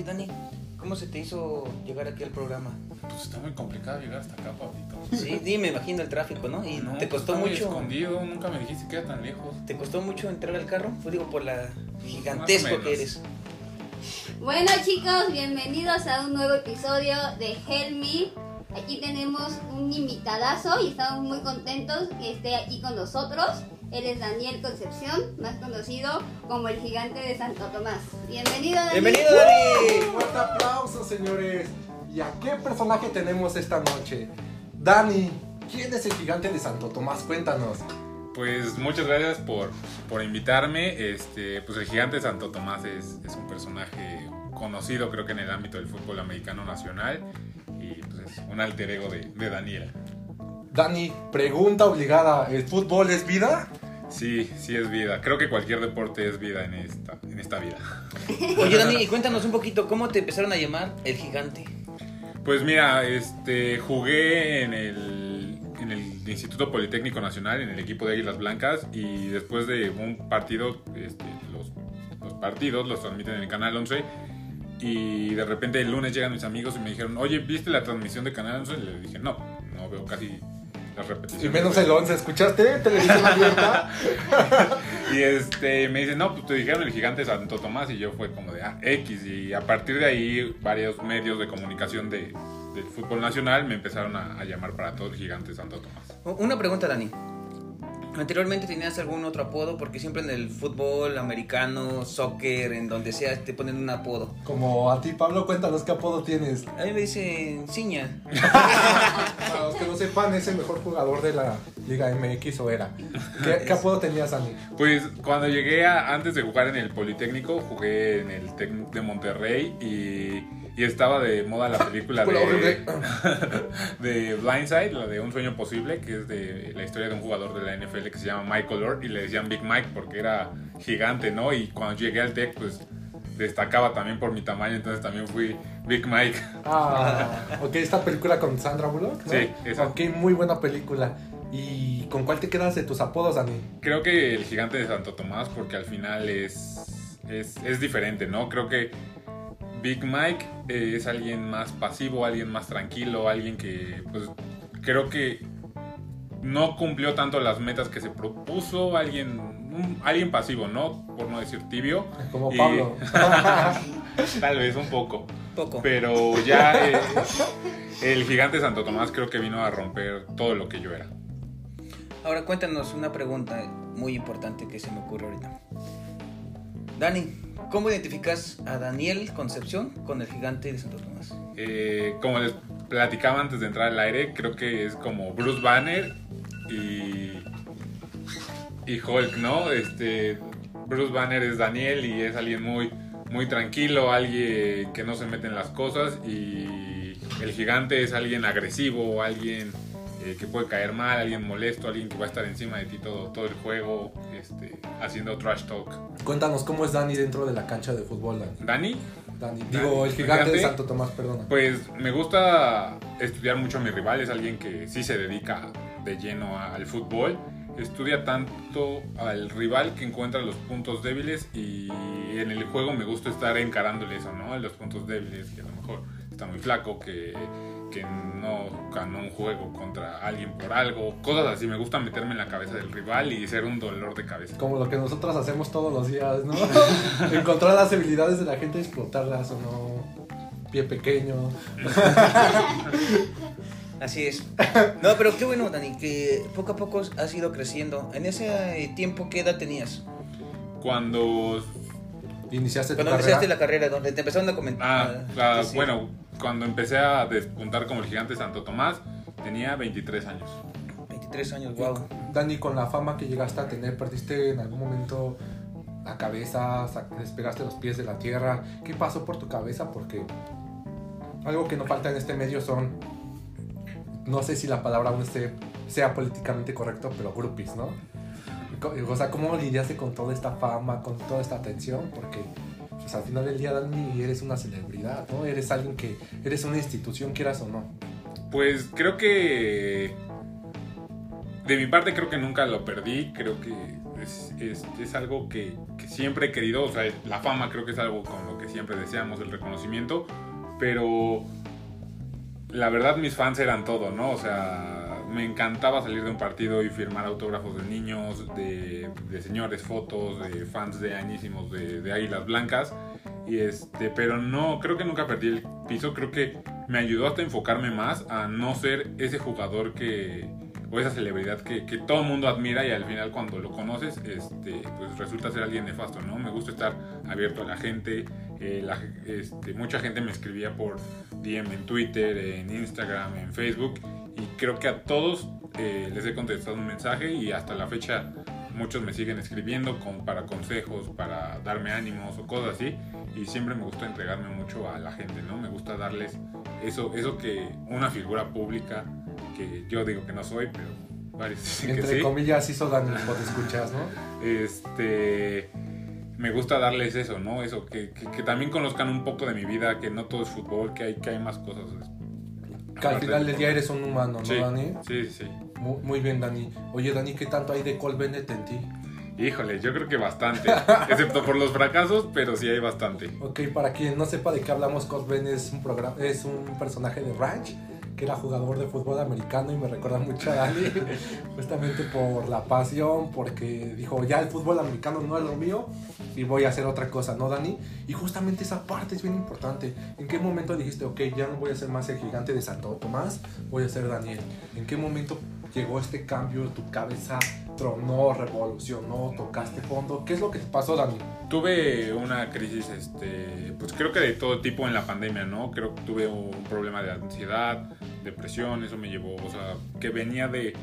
Oye, Dani, ¿cómo se te hizo llegar aquí al programa? Pues está muy complicado llegar hasta acá, papito. Sí, sí, me imagino el tráfico, ¿no? Y No, te pues costó muy mucho. escondido, nunca me dijiste que era tan lejos. ¿Te costó mucho entrar al carro? Pues digo, por la gigantesco que eres. Bueno chicos, bienvenidos a un nuevo episodio de Help Me. Aquí tenemos un invitadazo y estamos muy contentos que esté aquí con nosotros. Él es Daniel Concepción, más conocido como el gigante de Santo Tomás. Bienvenido Daniel. Bienvenido, Dani. Fuerte aplauso, señores. ¿Y a qué personaje tenemos esta noche? Dani, ¿quién es el gigante de Santo Tomás? Cuéntanos. Pues muchas gracias por, por invitarme. Este, pues el gigante Santo Tomás es, es un personaje conocido creo que en el ámbito del fútbol americano nacional y pues es un alter ego de, de Daniel. Dani, pregunta obligada. ¿El fútbol es vida? Sí, sí es vida. Creo que cualquier deporte es vida en esta, en esta vida. Oye, Dani, cuéntanos un poquito, ¿cómo te empezaron a llamar el gigante? Pues mira, este, jugué en el, en el Instituto Politécnico Nacional, en el equipo de Águilas Blancas, y después de un partido, este, los, los partidos los transmiten en el Canal 11, y de repente el lunes llegan mis amigos y me dijeron, oye, ¿viste la transmisión de Canal 11? Y les dije, no, no veo casi las repeticiones. Y menos el 11, ¿escuchaste? Televisión abierta. Y este, me dicen, no, pues te dijeron el gigante Santo Tomás y yo fue como de ah, X. Y a partir de ahí, varios medios de comunicación de, del fútbol nacional me empezaron a, a llamar para todo el gigante Santo Tomás. Una pregunta, Dani. ¿Anteriormente tenías algún otro apodo? Porque siempre en el fútbol americano, soccer, en donde sea, te ponen un apodo. Como a ti, Pablo, cuéntanos qué apodo tienes. A mí me dicen Ciña. Para los que no sepan, es el mejor jugador de la Liga MX o era. ¿Qué, qué apodo tenías, Dani? Pues cuando llegué a, antes de jugar en el Politécnico, jugué en el Tec de Monterrey y, y estaba de moda la película de, de Blindside, la de Un Sueño Posible, que es de la historia de un jugador de la NFL que se llama Michael Orr y le decían Big Mike porque era gigante, ¿no? Y cuando llegué al Tec, pues destacaba también por mi tamaño, entonces también fui Big Mike. Ah, ok, esta película con Sandra Bullock. ¿no? Sí, esa. Ok, muy buena película. ¿Y con cuál te quedas de tus apodos, Dani? Creo que el gigante de Santo Tomás, porque al final es, es, es diferente, ¿no? Creo que Big Mike eh, es alguien más pasivo, alguien más tranquilo, alguien que, pues, creo que no cumplió tanto las metas que se propuso, alguien, un- alguien pasivo, ¿no? Por no decir tibio. Como Y- Pablo. Tal vez un poco. Poco. Pero ya eh, el gigante Santo Tomás creo que vino a romper todo lo que yo era. Ahora cuéntanos una pregunta muy importante que se me ocurre ahorita. Dani, ¿cómo identificas a Daniel Concepción con el gigante de Santo Tomás? Eh, como les platicaba antes de entrar al aire, creo que es como Bruce Banner y, y Hulk, ¿no? Este, Bruce Banner es Daniel y es alguien muy, muy tranquilo, alguien que no se mete en las cosas y el gigante es alguien agresivo, alguien eh, que puede caer mal, alguien molesto, alguien que va a estar encima de ti todo, todo el juego, este, haciendo trash talk. Cuéntanos cómo es Dani dentro de la cancha de fútbol, Dani. Dani, Dani. Digo, el gigante de Santo Tomás, perdona. Pues me gusta estudiar mucho a mi rival, es alguien que sí se dedica de lleno al fútbol. Estudia tanto al rival que encuentra los puntos débiles y en el juego me gusta estar encarándole eso, ¿no? Los puntos débiles, que a lo mejor está muy flaco, que, que no ganó un juego contra alguien por algo, cosas así. Me gusta meterme en la cabeza del rival y ser un dolor de cabeza. Como lo que nosotros hacemos todos los días, ¿no? Encontrar las habilidades de la gente, explotarlas o no. Pie pequeño. Así es. No, pero qué bueno, Dani, que poco a poco has ido creciendo. En ese tiempo, ¿qué edad tenías? Cuando Iniciaste tu Cuando carrera. iniciaste la carrera, donde te empezaron a Ah, comentar. la- decir, bueno, cuando empecé a despuntar como el gigante Santo Tomás, tenía 23 años. 23 años, wow. Dani, con la fama que llegaste a tener, ¿perdiste en algún momento la cabeza? ¿Despegaste los pies de la tierra? ¿Qué pasó por tu cabeza? Porque algo que no falta en este medio son, no sé si la palabra aún esté- sea políticamente correcto, pero groupies, ¿no? O sea, ¿cómo lidiaste con toda esta fama, con toda esta atención? Porque pues, al final del día, Dani, eres una celebridad, ¿no? Eres alguien que, eres una institución, quieras o no. Pues creo que de mi parte creo que nunca lo perdí, creo que es, es- es algo que, que siempre he querido, o sea, la fama creo que es algo con lo que siempre deseamos, el reconocimiento, pero la verdad mis fans eran todo, ¿no? O sea, me encantaba salir de un partido y firmar autógrafos de niños, de, señores, fotos, de fans de añísimos de, de Águilas Blancas. Y este, pero no, creo que nunca perdí el piso, creo que me ayudó hasta enfocarme más a no ser ese jugador que, o esa celebridad que, todo el mundo admira y al final cuando lo conoces, este, pues resulta ser alguien nefasto, ¿no? Me gusta estar abierto a la gente, eh, este, mucha gente me escribía por DM en Twitter, en Instagram, en Facebook y creo que a todos eh, les he contestado un mensaje y hasta la fecha muchos me siguen escribiendo con, para consejos, para darme ánimos o cosas así y siempre me gusta entregarme mucho a la gente, ¿no? Me gusta darles eso, eso que una figura pública que yo digo que no soy, pero varios dicen que Entre sí. comillas hizo Dani, por escuchas, ¿no? Este. Me gusta darles eso, ¿no? Eso, que, que- que también conozcan un poco de mi vida, que no todo es fútbol, que hay, que hay más cosas. Que al final del día eres un humano, ¿no, Sí, Dani? sí, sí. Muy, muy bien, Dani. Oye, Dani, ¿qué tanto hay de Cole Bennett en ti? Híjole, yo creo que bastante. excepto por los fracasos, pero sí hay bastante. Ok, para quien no sepa de qué hablamos, Cole Bennett es un, programa, es un personaje de Ranch que era jugador de fútbol americano y me recuerda mucho a Dani, justamente por la pasión, porque dijo, ya el fútbol americano no es lo mío y voy a hacer otra cosa, ¿no, Dani? Y justamente esa parte es bien importante. ¿En qué momento dijiste, ok, ya no voy a ser más el gigante de Santo Tomás, voy a ser Daniel? ¿En qué momento llegó este cambio, tu cabeza tronó, revolucionó, tocaste fondo? ¿Qué es lo que te pasó, Dani? Tuve una crisis, este, pues creo que de todo tipo en la pandemia, ¿no? Creo que tuve un problema de ansiedad, depresión, eso me llevó, o sea, que venía de,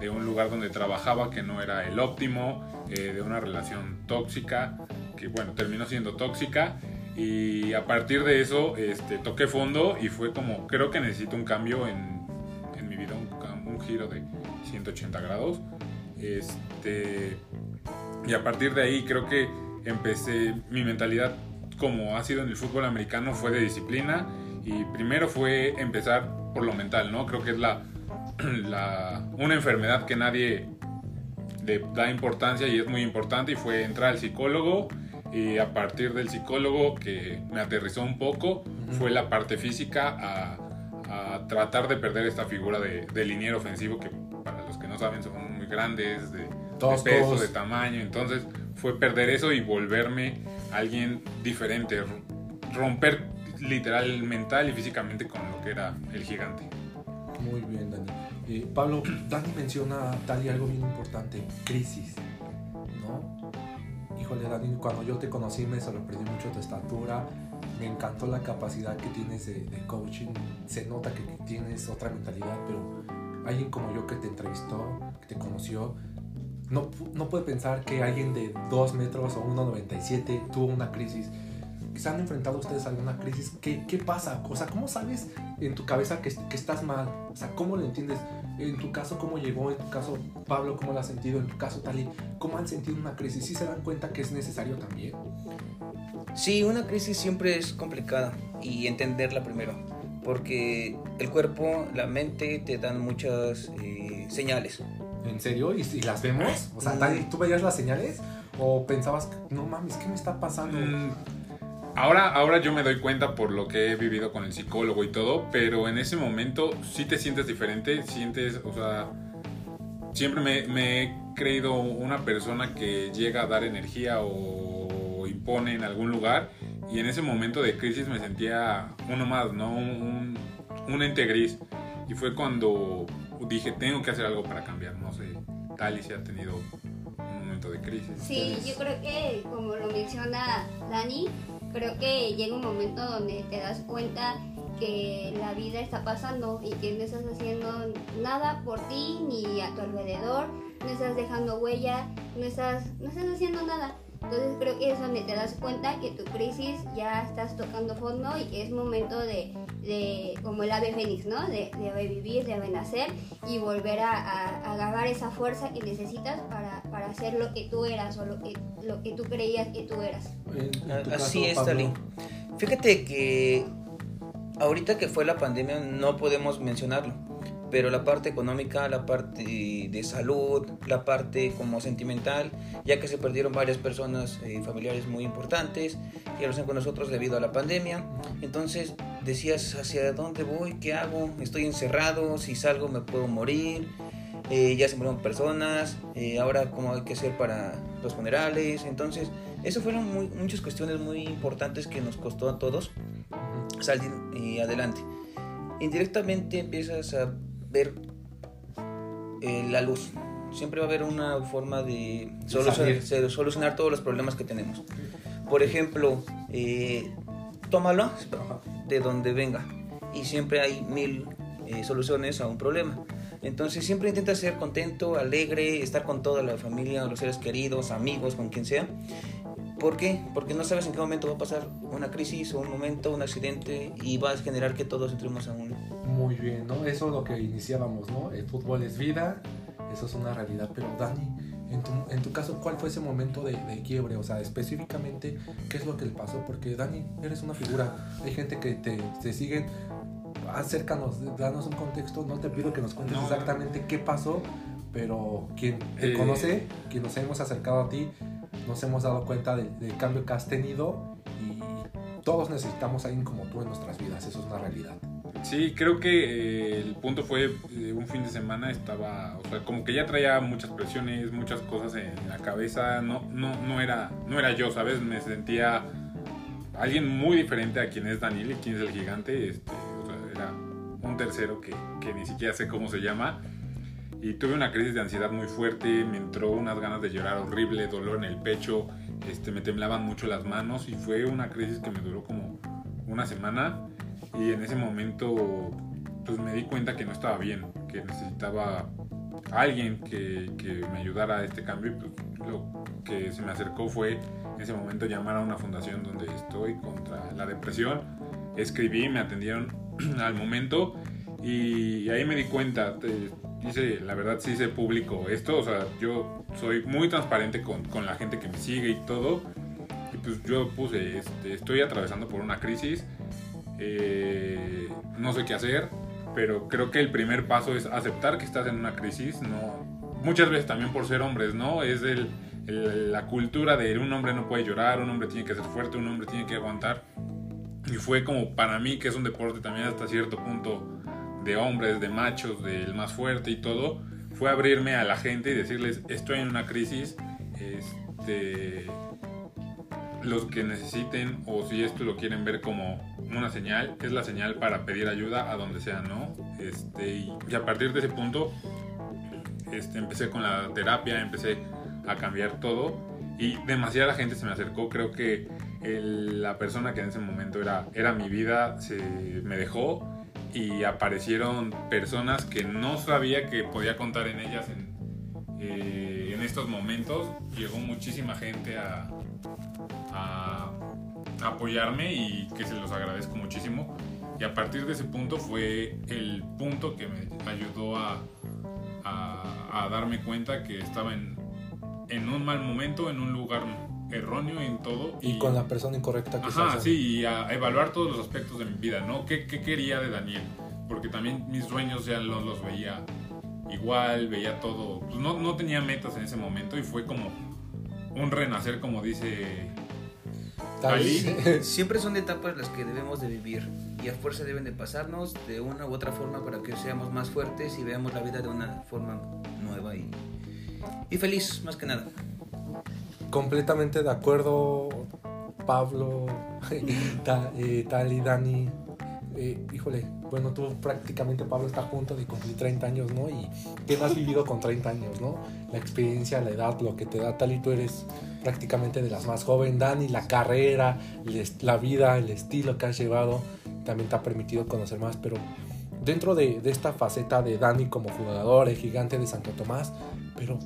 de un lugar donde trabajaba que no era el óptimo, eh, de una relación tóxica, que bueno, terminó siendo tóxica. Y a partir de eso este, toqué fondo y fue como, creo que necesito un cambio en, en mi vida, un, giro de 180 grados. Este, y a partir de ahí creo que empecé, mi mentalidad como ha sido en el fútbol americano fue de disciplina. Y primero fue empezar por lo mental, ¿no? Creo que es la, la una enfermedad que nadie le da importancia y es muy importante y fue entrar al psicólogo. Y a partir del psicólogo que me aterrizó un poco fue la parte física a, a tratar de perder esta figura de, de liniero ofensivo que para los que no saben son grandes, de, de peso, de tamaño, entonces fue perder eso y volverme alguien diferente, romper literal mental y físicamente con lo que era el gigante. Muy bien, Dani. Eh, Pablo, Dani menciona tal y algo bien importante, crisis, ¿no? Híjole, Dani, cuando yo te conocí me sorprendió mucho tu estatura, me encantó la capacidad que tienes de, de coaching, se nota que tienes otra mentalidad, pero alguien como yo que te entrevistó, que te conoció, no, no puede pensar que alguien de 2 metros o 1,97 tuvo una crisis. ¿Se han enfrentado ustedes a alguna crisis? ¿Qué, qué pasa? O sea, ¿cómo sabes en tu cabeza que, que estás mal? O sea, ¿cómo lo entiendes? En tu caso, ¿cómo llegó? En tu caso, Pablo, ¿cómo lo has sentido? En tu caso, Tali, ¿cómo han sentido una crisis? ¿Sí se dan cuenta que es necesario también? Sí, una crisis siempre es complicada y entenderla primero, porque el cuerpo, la mente te dan muchas eh, señales. ¿En serio? ¿Y, y las vemos? O sea, ¿tú veías las señales? ¿O pensabas, no mames, ¿qué me está pasando? Mm, Ahora, ahora yo me doy cuenta por lo que he vivido con el psicólogo y todo, pero en ese momento sí te sientes diferente, sientes, o sea, siempre me, me he creído una persona que llega a dar energía o impone en algún lugar y en ese momento de crisis me sentía uno más, ¿no? Un, un ente gris y fue cuando dije, tengo que hacer algo para cambiar, no sé, tal y si ha tenido un momento de crisis. Sí, yo creo que como lo menciona Dani, creo que llega un momento donde te das cuenta que la vida está pasando y que no estás haciendo nada por ti ni a tu alrededor, no estás dejando huella, no estás, no estás haciendo nada. Entonces creo que es donde te das cuenta que tu crisis ya estás tocando fondo y que es momento de, de como el ave fénix, ¿no? De, de revivir, de renacer y volver a, a- a agarrar esa fuerza que necesitas para, para hacer lo que tú eras o lo que, lo que tú creías que tú eras. Así caso, es, Tali. Fíjate que ahorita que fue la pandemia no podemos mencionarlo, pero la parte económica, la parte de salud, la parte como sentimental, ya que se perdieron varias personas eh, familiares muy importantes que lo están con nosotros debido a la pandemia. Entonces decías, ¿hacia dónde voy? ¿Qué hago? Estoy encerrado, si salgo me puedo morir. Eh, ya se murieron personas, eh, ahora cómo hay que hacer para los funerales. Entonces, eso fueron muy, muchas cuestiones muy importantes que nos costó a todos salir eh, adelante. Indirectamente empiezas a ver eh, la luz. Siempre va a haber una forma de solucionar, todos los problemas que tenemos. Por ejemplo, eh, tómalo de donde venga y siempre hay mil eh, soluciones a un problema. Entonces siempre intenta ser contento, alegre, estar con toda la familia, los seres queridos, amigos, con quien sea. ¿Por qué? Porque no sabes en qué momento va a pasar una crisis o un momento, un accidente y va a generar que todos entremos a un... Muy bien, ¿no? Eso es lo que iniciábamos, ¿no? El fútbol es vida, eso es una realidad. Pero Dani, en tu, en tu caso, ¿cuál fue ese momento de, de quiebre? O sea, específicamente, ¿qué es lo que le pasó? Porque Dani, eres una figura. Hay gente que te, te siguen. Acércanos, danos un contexto. No te pido que nos cuentes No. exactamente qué pasó, pero quien te Eh. conoce, quien nos hemos acercado a ti, nos hemos dado cuenta del, del cambio que has tenido y todos necesitamos a alguien como tú en nuestras vidas. Eso es una realidad. Sí, creo que eh, el punto fue eh, un fin de semana estaba, o sea, como que ya traía muchas presiones, muchas cosas en la cabeza, no, no, no era, no era yo, ¿sabes? Me sentía alguien muy diferente a quien es Daniel y quien es el gigante, este, o sea, era un tercero que, que ni siquiera sé cómo se llama. Y tuve una crisis de ansiedad muy fuerte, me entró unas ganas de llorar horrible, dolor en el pecho, este, me temblaban mucho las manos y fue una crisis que me duró como una semana y en ese momento pues me di cuenta que no estaba bien, que necesitaba alguien que, que me ayudara a este cambio y pues lo que se me acercó fue en ese momento llamar a una fundación donde estoy contra la depresión. Escribí, me atendieron al momento y ahí me di cuenta, te- hice, la verdad sí hice público esto, o sea, yo soy muy transparente con, con la gente que me sigue y todo. Y pues yo puse, este, estoy atravesando por una crisis, eh, no sé qué hacer, pero creo que el primer paso es aceptar que estás en una crisis, no, muchas veces también por ser hombres, ¿no? Es el, la cultura de un hombre no puede llorar, un hombre tiene que ser fuerte, un hombre tiene que aguantar. Y fue como para mí, que es un deporte también hasta cierto punto de hombres, de machos, del más fuerte y todo, fue abrirme a la gente y decirles, estoy en una crisis, este, los que necesiten o si esto lo quieren ver como una señal, es la señal para pedir ayuda a donde sea, ¿no? Este, y, y a partir de ese punto, este, empecé con la terapia, empecé a cambiar todo y demasiada gente se me acercó, creo que el- la persona que en ese momento era, era mi vida se me dejó y aparecieron personas que no sabía que podía contar en ellas en, eh, en estos momentos. Llegó muchísima gente a, a apoyarme y que se los agradezco muchísimo. Y a partir de ese punto fue el punto que me ayudó a, a- a darme cuenta que estaba en, en un mal momento, en un lugar erróneo en todo. Y con la persona incorrecta que Ajá, sí, y a evaluar todos los aspectos de mi vida, ¿no? ¿Qué, qué quería de Daniel? Porque también mis sueños ya no los veía igual, veía todo. Pues no, no tenía metas en ese momento y fue como un renacer, como dice Dali. Siempre son etapas las que debemos de vivir y a fuerza deben de pasarnos de una u otra forma para que seamos más fuertes y veamos la vida de una forma nueva y, y feliz más que nada. Completamente de acuerdo, Pablo, eh, Tali, Dani. Eh, híjole, bueno, tú prácticamente, Pablo, está a punto de cumplir 30 años, ¿no? Y ¿qué no has vivido con 30 años, ¿no? La experiencia, la edad, lo que te da Tali, tú eres prácticamente de las más jóvenes. Dani, la carrera, la vida, el estilo que has llevado, también te ha permitido conocer más, pero dentro de, de esta faceta de Dani como jugador, el gigante de Santo Tomás, pero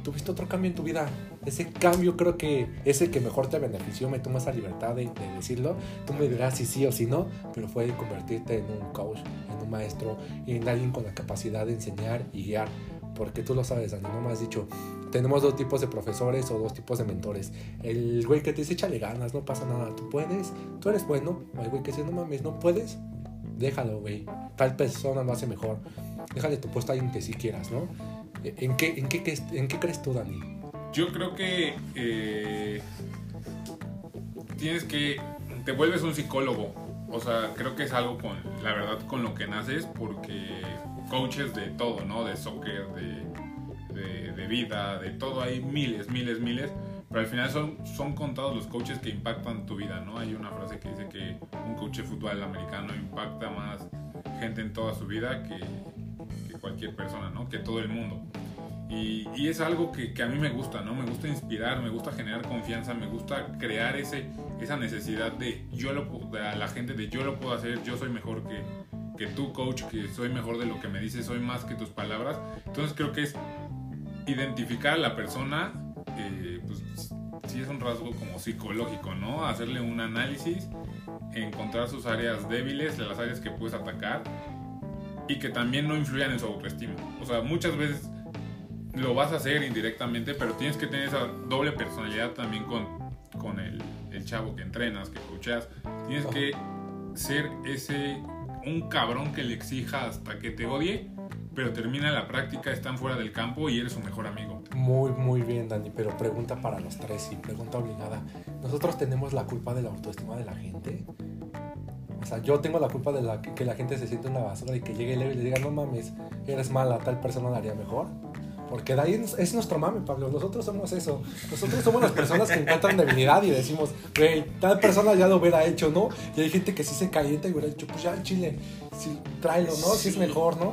tuviste otro cambio en tu vida. Ese cambio creo que es el que mejor te benefició. Me tomo esa libertad de, de decirlo. Tú me dirás si sí o si no, pero fue convertirte en un coach, en un maestro, en alguien con la capacidad de enseñar y guiar. Porque tú lo sabes, Dani, no me has dicho. Tenemos dos tipos de profesores o dos tipos de mentores. El güey que te dice échale ganas, no pasa nada, tú puedes, tú eres bueno. O el güey que dice no mames, no puedes, déjalo, güey. Tal persona lo hace mejor. Déjale tu puesto a alguien que sí quieras, ¿no? ¿En qué, en qué, en qué crees tú, Dani? Yo creo que eh, tienes que, te vuelves un psicólogo. O sea, creo que es algo con, la verdad, con lo que naces, porque coaches de todo, ¿no? De soccer, de, de, de vida, de todo, hay miles, miles, miles. Pero al final son, son contados los coaches que impactan tu vida, ¿no? Hay una frase que dice que un coach de fútbol americano impacta más gente en toda su vida que, cualquier persona, ¿no? Que todo el mundo. Y, y es algo que, que, a mí me gusta, ¿no? Me gusta inspirar, me gusta generar confianza, me gusta crear ese, esa necesidad de yo lo de a la gente de yo lo puedo hacer, yo soy mejor que, que tú, coach, que soy mejor de lo que me dices, soy más que tus palabras. Entonces creo que es identificar a la persona, eh, pues sí es un rasgo como psicológico, ¿no? Hacerle un análisis, encontrar sus áreas débiles, las áreas que puedes atacar y que también no influyan en su autoestima. O sea, muchas veces lo vas a hacer indirectamente, pero tienes que tener esa doble personalidad también con, con el, el chavo que entrenas, que escuchas. Tienes que ser ese un cabrón que le exija hasta que te odie, pero termina la práctica, están fuera del campo y eres su mejor amigo. Muy, muy bien, Dani, pero pregunta para los tres y pregunta obligada. ¿Nosotros tenemos la culpa de la autoestima de la gente? O sea, yo tengo la culpa de la, que la gente se siente una basura y que llegue Leo y le diga, no mames, eres mala, tal persona la haría mejor. Porque de ahí es nuestro mame, Pablo. Nosotros somos eso. Nosotros somos las personas que encuentran debilidad y decimos, güey, tal persona ya lo hubiera hecho, ¿no? Y hay gente que sí se calienta y hubiera dicho, pues ya, Chile, sí, tráelo, ¿no? Sí. Si es mejor, ¿no?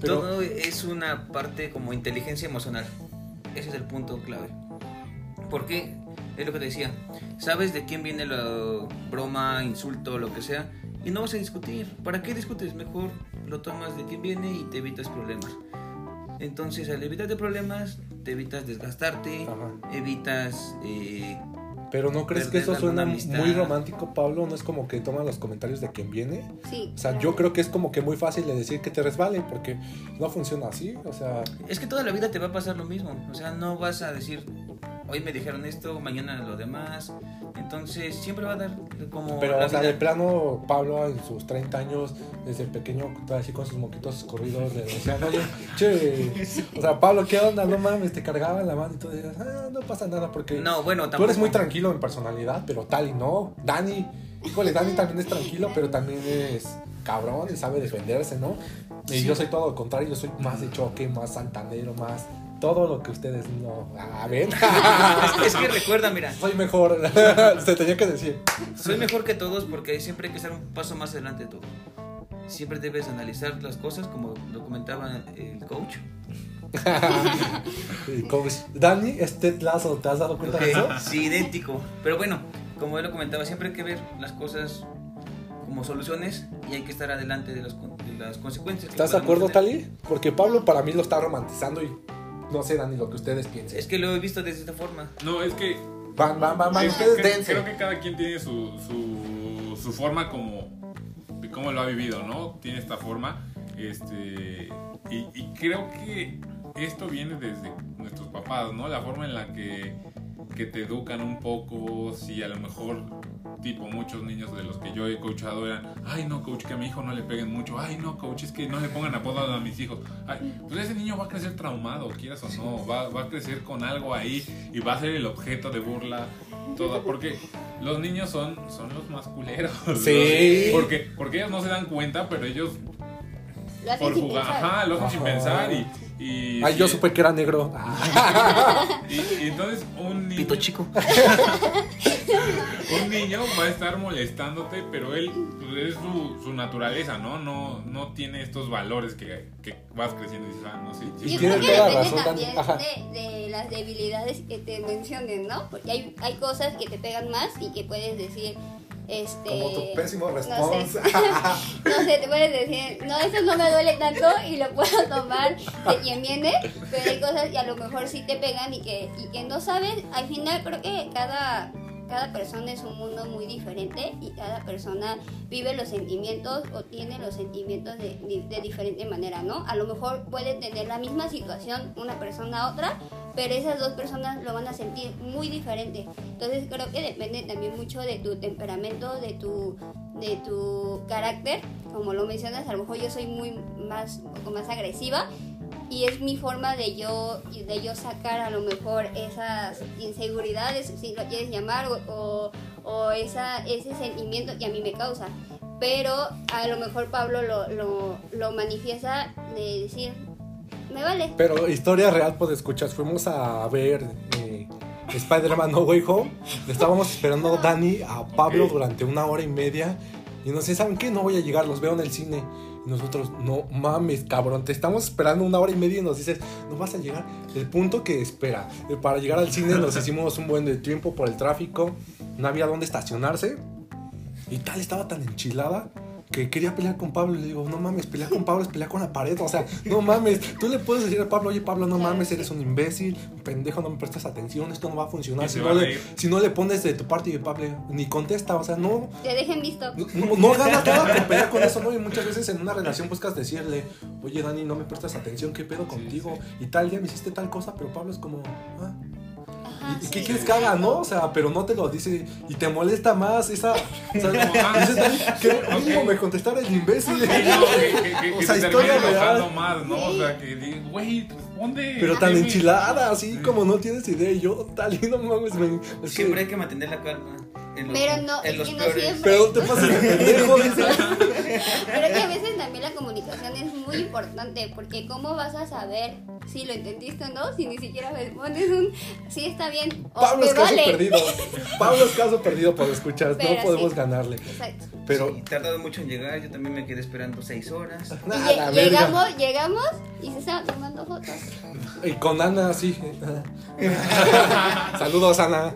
Pero... Todo es una parte como inteligencia emocional. Ese es el punto clave. Porque, es lo que te decía, sabes de quién viene la broma, insulto, lo que sea, y no vas a discutir. ¿Para qué discutes? Mejor lo tomas de quién viene y te evitas problemas. Entonces, al evitarte problemas, te evitas desgastarte, Ajá. evitas... Eh, pero ¿no crees que eso suena muy romántico, Pablo? ¿No es como que toman los comentarios de quien viene? Sí. O sea, yo creo que es como que muy fácil de decir que te resbale, porque no funciona así, o sea... Es que toda la vida te va a pasar lo mismo, o sea, no vas a decir, hoy me dijeron esto, mañana lo demás, entonces siempre va a dar como... Pero, o sea, de plano, Pablo en sus 30 años, desde pequeño, así con sus moquitos escurridos, le decían, oye, che, o sea, Pablo, ¿qué onda? No mames, te cargaban la mano y tú decías, ah, no pasa nada, porque no, bueno, tampoco. tú eres muy tranquilo en personalidad, pero tal y no. Dani, híjole, Dani también es tranquilo, pero también es cabrón y sabe defenderse, ¿no? Y sí. yo soy todo lo contrario, yo soy más de choque, más saltanero, más todo lo que ustedes no. Ver. es, que recuerda, mira. Soy mejor. Se tenía que decir. Soy mejor que todos porque siempre hay que estar un paso más adelante de todo. Siempre debes analizar las cosas, como lo comentaba el coach. coach. Dani, este lazo, ¿te has dado cuenta okay. de eso? Sí, idéntico. Pero bueno, como él lo comentaba, siempre hay que ver las cosas como soluciones y hay que estar adelante de las, de las consecuencias. ¿Estás de acuerdo, Tali? Porque Pablo para mí lo está romantizando y no sé, Dani, lo que ustedes piensen. Es que lo he visto desde esta forma. No, es que. Van, van, van, van. Es, ustedes creo, dense. creo que cada quien tiene su, su, su, forma como. de cómo lo ha vivido, ¿no? Tiene esta forma. Este. Y, y creo que esto viene desde nuestros papás, ¿no? La forma en la que, que te educan un poco. Si a lo mejor tipo muchos niños de los que yo he coachado eran, ay no coach, que a mi hijo no le peguen mucho, ay no coach, es que no le pongan apodos a mis hijos. Ay, pues ese niño va a crecer traumado, quieras o no, va, va, a crecer con algo ahí y va a ser el objeto de burla. Toda, porque los niños son, son los más culeros. Sí. Porque, porque ellos no se dan cuenta, pero ellos lo hacen por jugar, ajá, lo hacen sin pensar y, y Ay, sí, yo supe que era negro. y, y entonces un niño Pito chico. un niño va a estar molestándote, pero él pues, es su, su naturaleza, ¿no? No, no tiene estos valores que, que vas creciendo y dices, ah, no, sí, sí. Yo Tienes creo que toda la depende razón, también de, de las debilidades que te mencionen, ¿no? Porque hay, hay cosas que te pegan más y que puedes decir, este... Como tu pésimo No response. sé, no sé, te puedes decir, no, eso no me duele tanto y lo puedo tomar de quien viene, pero hay cosas que a lo mejor sí te pegan y que, y que no sabes. Al final creo que cada, cada persona es un mundo muy diferente y cada persona vive los sentimientos o tiene los sentimientos de, de, de diferente manera, ¿no? A lo mejor puede tener la misma situación una persona a otra, pero esas dos personas lo van a sentir muy diferente. Entonces creo que depende también mucho de tu temperamento, de tu, de tu carácter. Como lo mencionas, a lo mejor yo soy muy más, un poco más agresiva y es mi forma de yo, de yo sacar a lo mejor esas inseguridades, si lo quieres llamar, o, o esa, ese sentimiento que a mí me causa. Pero a lo mejor Pablo lo, lo, lo manifiesta de decir, me vale. Pero historia real, pues escuchas, fuimos a ver eh, Spider-Man No Way Home. Estábamos esperando Dani a Pablo durante una hora y media. Y no sé, ¿saben qué? No voy a llegar, los veo en el cine. Y nosotros, no mames, cabrón, te estamos esperando una hora y media y nos dices, no vas a llegar. El punto que espera, eh, para llegar al cine nos hicimos un buen de tiempo por el tráfico, no había dónde estacionarse. Y tal, estaba tan enchilada que quería pelear con Pablo y le digo, no mames, pelear con Pablo es pelear con la pared, o sea, no mames, tú le puedes decir a Pablo, oye Pablo, no mames, eres un imbécil, pendejo, no me prestas atención, esto no va a funcionar, si no, le, si no le pones de tu parte y Pablo ni contesta, o sea, no, Te dejen visto. no, no ganas nada por pelear con eso, ¿no? Y muchas veces en una relación buscas decirle, oye Dani, no me prestas atención, ¿qué pedo contigo? Y tal día me hiciste tal cosa, pero Pablo es como, ah, Ajá, ¿y, y qué sí. quieres que haga, no? O sea, pero no te lo dice y te molesta más esa... O sea, ah, dices, que mínimo me contestara el imbécil. Sí, no, que, que, que, O sea, se historia real. más, ¿no? O sea, que güey, responde. Pero tan dime". enchilada, así Sí. como no tienes idea. Y yo, tal, y no mames, me, es que- Siempre hay que mantener la calma. En los, Pero no, en es los que no peores. siempre. Pero te pases de pendejo, dice. Pero que a veces también la comunicación es muy importante, porque ¿cómo vas a saber si lo entendiste o no si ni siquiera me pones un sí está bien o Pablo es caso vale? perdido. Pablo es caso perdido por escuchar. Pero no podemos sí. ganarle. Exacto. Pero, Sí, tardado mucho en llegar, yo también me quedé esperando seis horas. Y nada, lle- la verga. llegamos, llegamos y se estaban tomando fotos. Y con Ana, sí. saludos, Ana.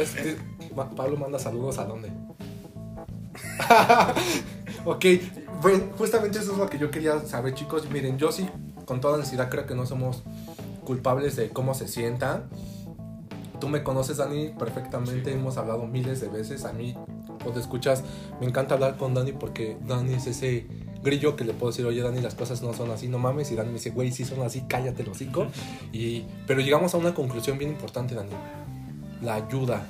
Este, Pablo manda saludos a dónde. ok, bueno, justamente eso es lo que yo quería saber, chicos. Miren, yo sí, con toda honestidad, creo que no somos culpables de cómo se sientan. Tú me conoces, Dani, perfectamente. Hemos hablado miles de veces. A mí, cuando escuchas, me encanta hablar con Dani porque Dani es ese grillo que le puedo decir, oye, Dani, las cosas no son así, no mames. Y Dani me dice, güey, sí son así, cállate el hocico. Y, pero llegamos a una conclusión bien importante, Dani. La ayuda.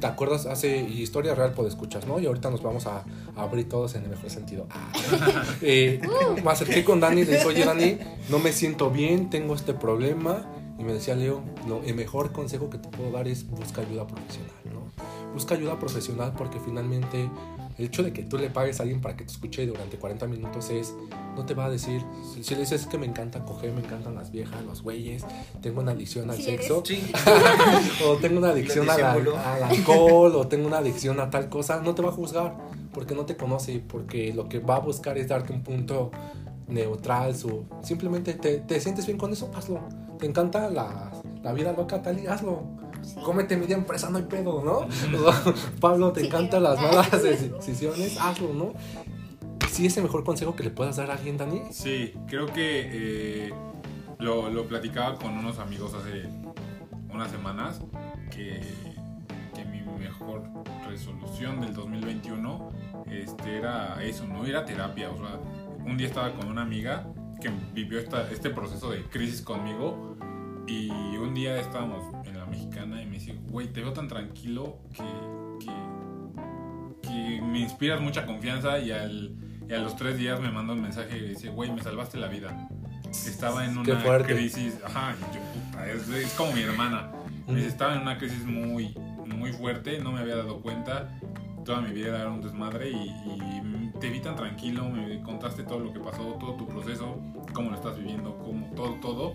¿Te acuerdas? Hace historia real por escuchas, ¿no? Y ahorita nos vamos a, a abrir todos en el mejor sentido. Ah. Eh, me acerqué con Dani y le dije, oye, Dani, no me siento bien, tengo este problema. Y me decía Leo, no, el mejor consejo que te puedo dar es busca ayuda profesional, ¿no? Busca ayuda profesional porque finalmente el hecho de que tú le pagues a alguien para que te escuche durante 40 minutos es, no te va a decir, si, si le dices "Es que me encanta coger, me encantan las viejas, los güeyes, tengo una adicción al Sí, sexo, Sí, o tengo una adicción al, alcohol, o tengo una adicción a tal cosa, no te va a juzgar porque no te conoce, porque lo que va a buscar es darte un punto neutral, su, simplemente te, te sientes bien con eso, hazlo. Te encanta la, la vida loca, tal y hazlo. Sí. Cómete media empresa, no hay pedo, ¿no? Pablo, te Sí. encantan las malas decisiones, hazlo, ¿no? ¿Sí es el mejor consejo que le puedas dar a alguien, Dani? Sí, creo que eh, lo, lo platicaba con unos amigos hace unas semanas que, que mi mejor resolución del 2021 este, era eso, ¿no? Ir a terapia. O sea, un día estaba con una amiga que vivió esta, este proceso de crisis conmigo y un día estábamos en mexicana y me dice, güey, te veo tan tranquilo que, que, que me inspiras mucha confianza y al... Y a los tres días me manda un mensaje y dice, güey, me salvaste la vida. Estaba en una crisis, ajá, yo, puta, es, es como mi hermana. Me dice, estaba en una crisis muy, muy fuerte, no me había dado cuenta. Toda mi vida era un desmadre y, y te vi tan tranquilo, me contaste todo lo que pasó, todo tu proceso, cómo lo estás viviendo, cómo, todo, todo,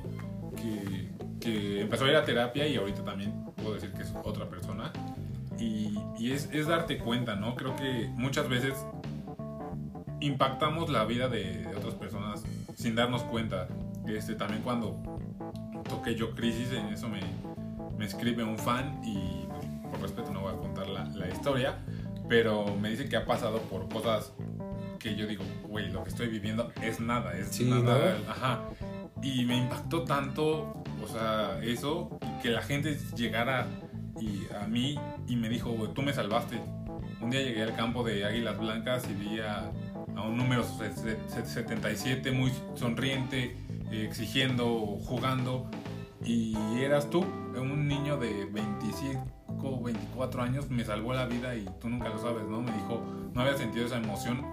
que, que empezó a ir a terapia y ahorita también puedo decir que es otra persona. Y, y es, es darte cuenta, ¿no? Creo que muchas veces impactamos la vida de, de otras personas sin darnos cuenta. Este, también cuando toqué yo crisis, en eso me, me escribe un fan y por respeto no voy a contar la, la historia, pero me dice que ha pasado por cosas que yo digo, güey, lo que estoy viviendo es nada, es Sí, nada. ¿no? Ajá. Y me impactó tanto, o sea, eso, que la gente llegara y a mí y me dijo, tú me salvaste. Un día llegué al campo de Águilas Blancas y vi a, a un número se- se- 77 muy sonriente, eh, exigiendo, jugando. y eras tú, un niño de 25, 24 años, me salvó la vida y tú nunca lo sabes, ¿no? Me dijo, no había sentido esa emoción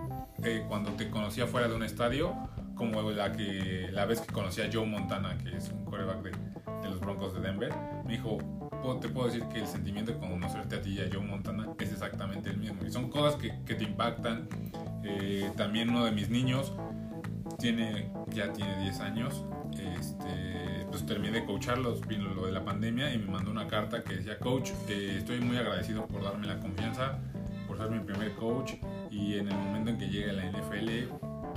eh, cuando te conocía fuera de un estadio, como la, que, la vez que conocí a Joe Montana, que es un coreback de, de los Broncos de Denver. Me dijo, "Puedo- te puedo decir que el sentimiento de conocerte a ti y a Joe Montana es exactamente el mismo. Y son cosas que, que te impactan. Eh, también uno de mis niños tiene, ya tiene 10 años. Este, pues terminé de coacharlos, vino lo de la pandemia y me mandó una carta que decía, coach, que estoy muy agradecido por darme la confianza, por ser mi primer coach y en el momento en que llegue a la NFL,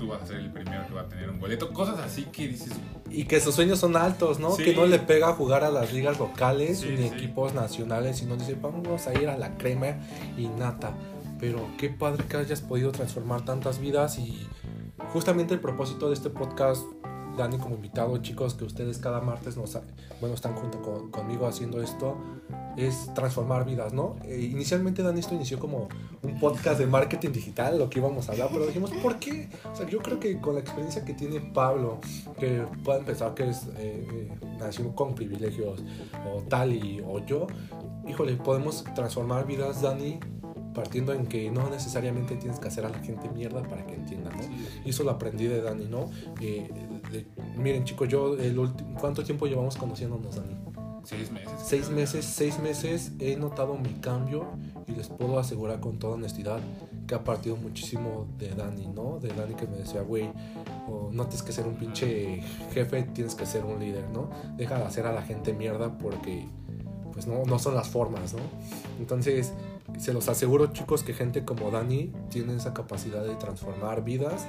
tú vas a ser el primero que va a tener un boleto. Cosas así que dices, Y que sus sueños son altos, ¿no? Sí. Que no le pega jugar a las ligas locales Sí, ni sí. equipos nacionales, sino dice, vamos a ir a la crema y nata. Pero qué padre que hayas podido transformar tantas vidas y justamente el propósito de este podcast, Dani como invitado, chicos, que ustedes cada martes nos, bueno, están junto con- conmigo haciendo esto, es transformar vidas, ¿no? Eh, inicialmente Dani esto inició como un podcast de marketing digital, lo que íbamos a hablar, pero dijimos, ¿por qué? O sea, yo creo que con la experiencia que tiene Pablo, que pueden pensar que es, eh, eh, nació con privilegios o tal y o yo, híjole, podemos transformar vidas, Dani, partiendo en que no necesariamente tienes que hacer a la gente mierda para que entienda, ¿no? Y eso lo aprendí de Dani, ¿no? Eh, miren chicos, yo, el ¿cuánto tiempo llevamos conociéndonos, Dani? seis meses. Seis meses, seis meses he notado mi cambio y les puedo asegurar con toda honestidad que ha partido muchísimo de Dani, ¿no? De Dani que me decía, güey, o no tienes que ser un pinche jefe, tienes que ser un líder, ¿no? Deja de hacer a la gente mierda porque, pues no, no son las formas, ¿no? Entonces, se los aseguro chicos que gente como Dani tiene esa capacidad de transformar vidas.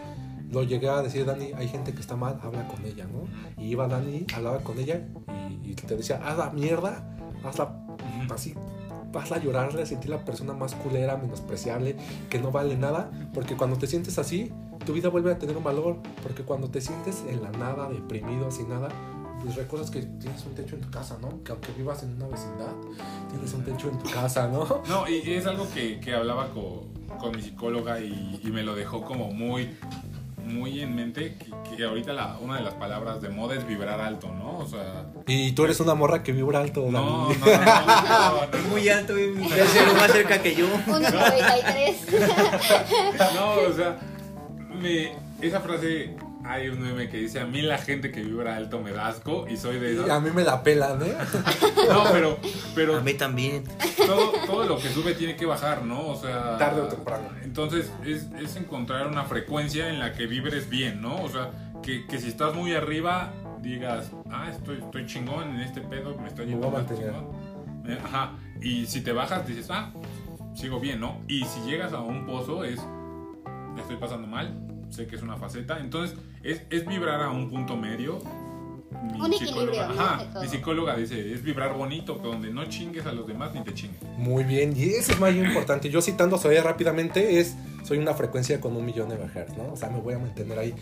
Lo llegué a decir, Dani, hay gente que está mal, habla con ella, ¿no? Y iba Dani, hablaba con ella y, te decía, haz la mierda, hazla así, hazla llorarle, sentir la persona más culera, menospreciable, que no vale nada, porque cuando te sientes así, tu vida vuelve a tener un valor, porque cuando te sientes en la nada, deprimido, sin nada, pues recuerdas que tienes un techo en tu casa, ¿no? Que aunque vivas en una vecindad, tienes un techo en tu casa, ¿no? No, y es algo que, que hablaba con, con mi psicóloga y me lo dejó como muy, muy en mente, que, que ahorita la, una de las palabras de moda es vibrar alto, ¿no? O sea, Y tú eres una morra que vibra alto, Dani. no, no, no, no, no, Muy alto, y tercero más cerca que yo. 1.93. no, o sea, me, esa frase, hay un meme que dice, a mí la gente que vibra alto me da asco y soy de Y esos. a mí me la pelan, ¿eh? No, pero, pero A mí también. todo, todo lo que sube tiene que bajar, ¿no? O sea... Tarde o temprano. Entonces es, es encontrar una frecuencia en la que vibres bien, ¿no? O sea, que, que si estás muy arriba digas, ah, estoy, estoy chingón en este pedo, me estoy yendo más mantener. chingón. Eh, Ajá. Y si te bajas dices, ah, sigo bien, ¿no? Y si llegas a un pozo es, "Me estoy pasando mal, sé que es una faceta. Entonces es, es vibrar a un punto medio. Mi Un equilibrio, ¿no? ajá, mi psicóloga dice, es vibrar bonito, donde no chingues a los demás ni te chinguen. Muy bien, y eso es muy importante. Yo citando a Soya rápidamente es, soy una frecuencia con un millón de megahertz, ¿no? O sea, me voy a mantener ahí.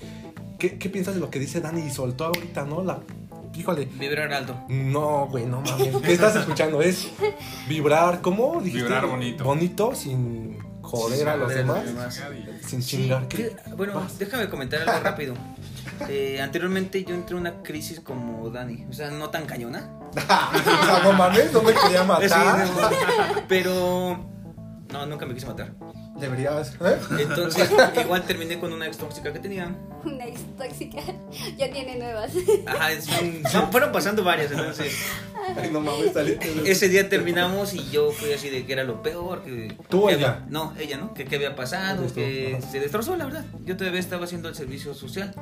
¿Qué, qué piensas de lo que dice Dani y soltó ahorita, no? La, híjole, Vibrar alto. no, güey, no mames. ¿Qué estás escuchando? Es vibrar, ¿cómo dijiste? Vibrar bonito. Bonito sin joder a los joder a los demás, demás. sin Sí, chingar. que- ¿Qué? bueno, Vas. déjame comentar algo rápido. Eh, anteriormente yo entré en una crisis como Dani, o sea, no tan cañona. o sea, no mames, no me quería Sí, matar. no, pero no, nunca me quise matar. Deberías, ¿eh? Entonces, igual terminé con una ex tóxica que tenía. Una ex tóxica. Ya tiene nuevas. Ajá, es un- son- fueron pasando varias, entonces Ay, no mames, ese día terminamos y yo fui así de que era lo peor. Que, ¿Tú o ella? no, ella, ¿no? Que qué había pasado, que ajá. se destrozó, la verdad. Yo todavía estaba haciendo el servicio social.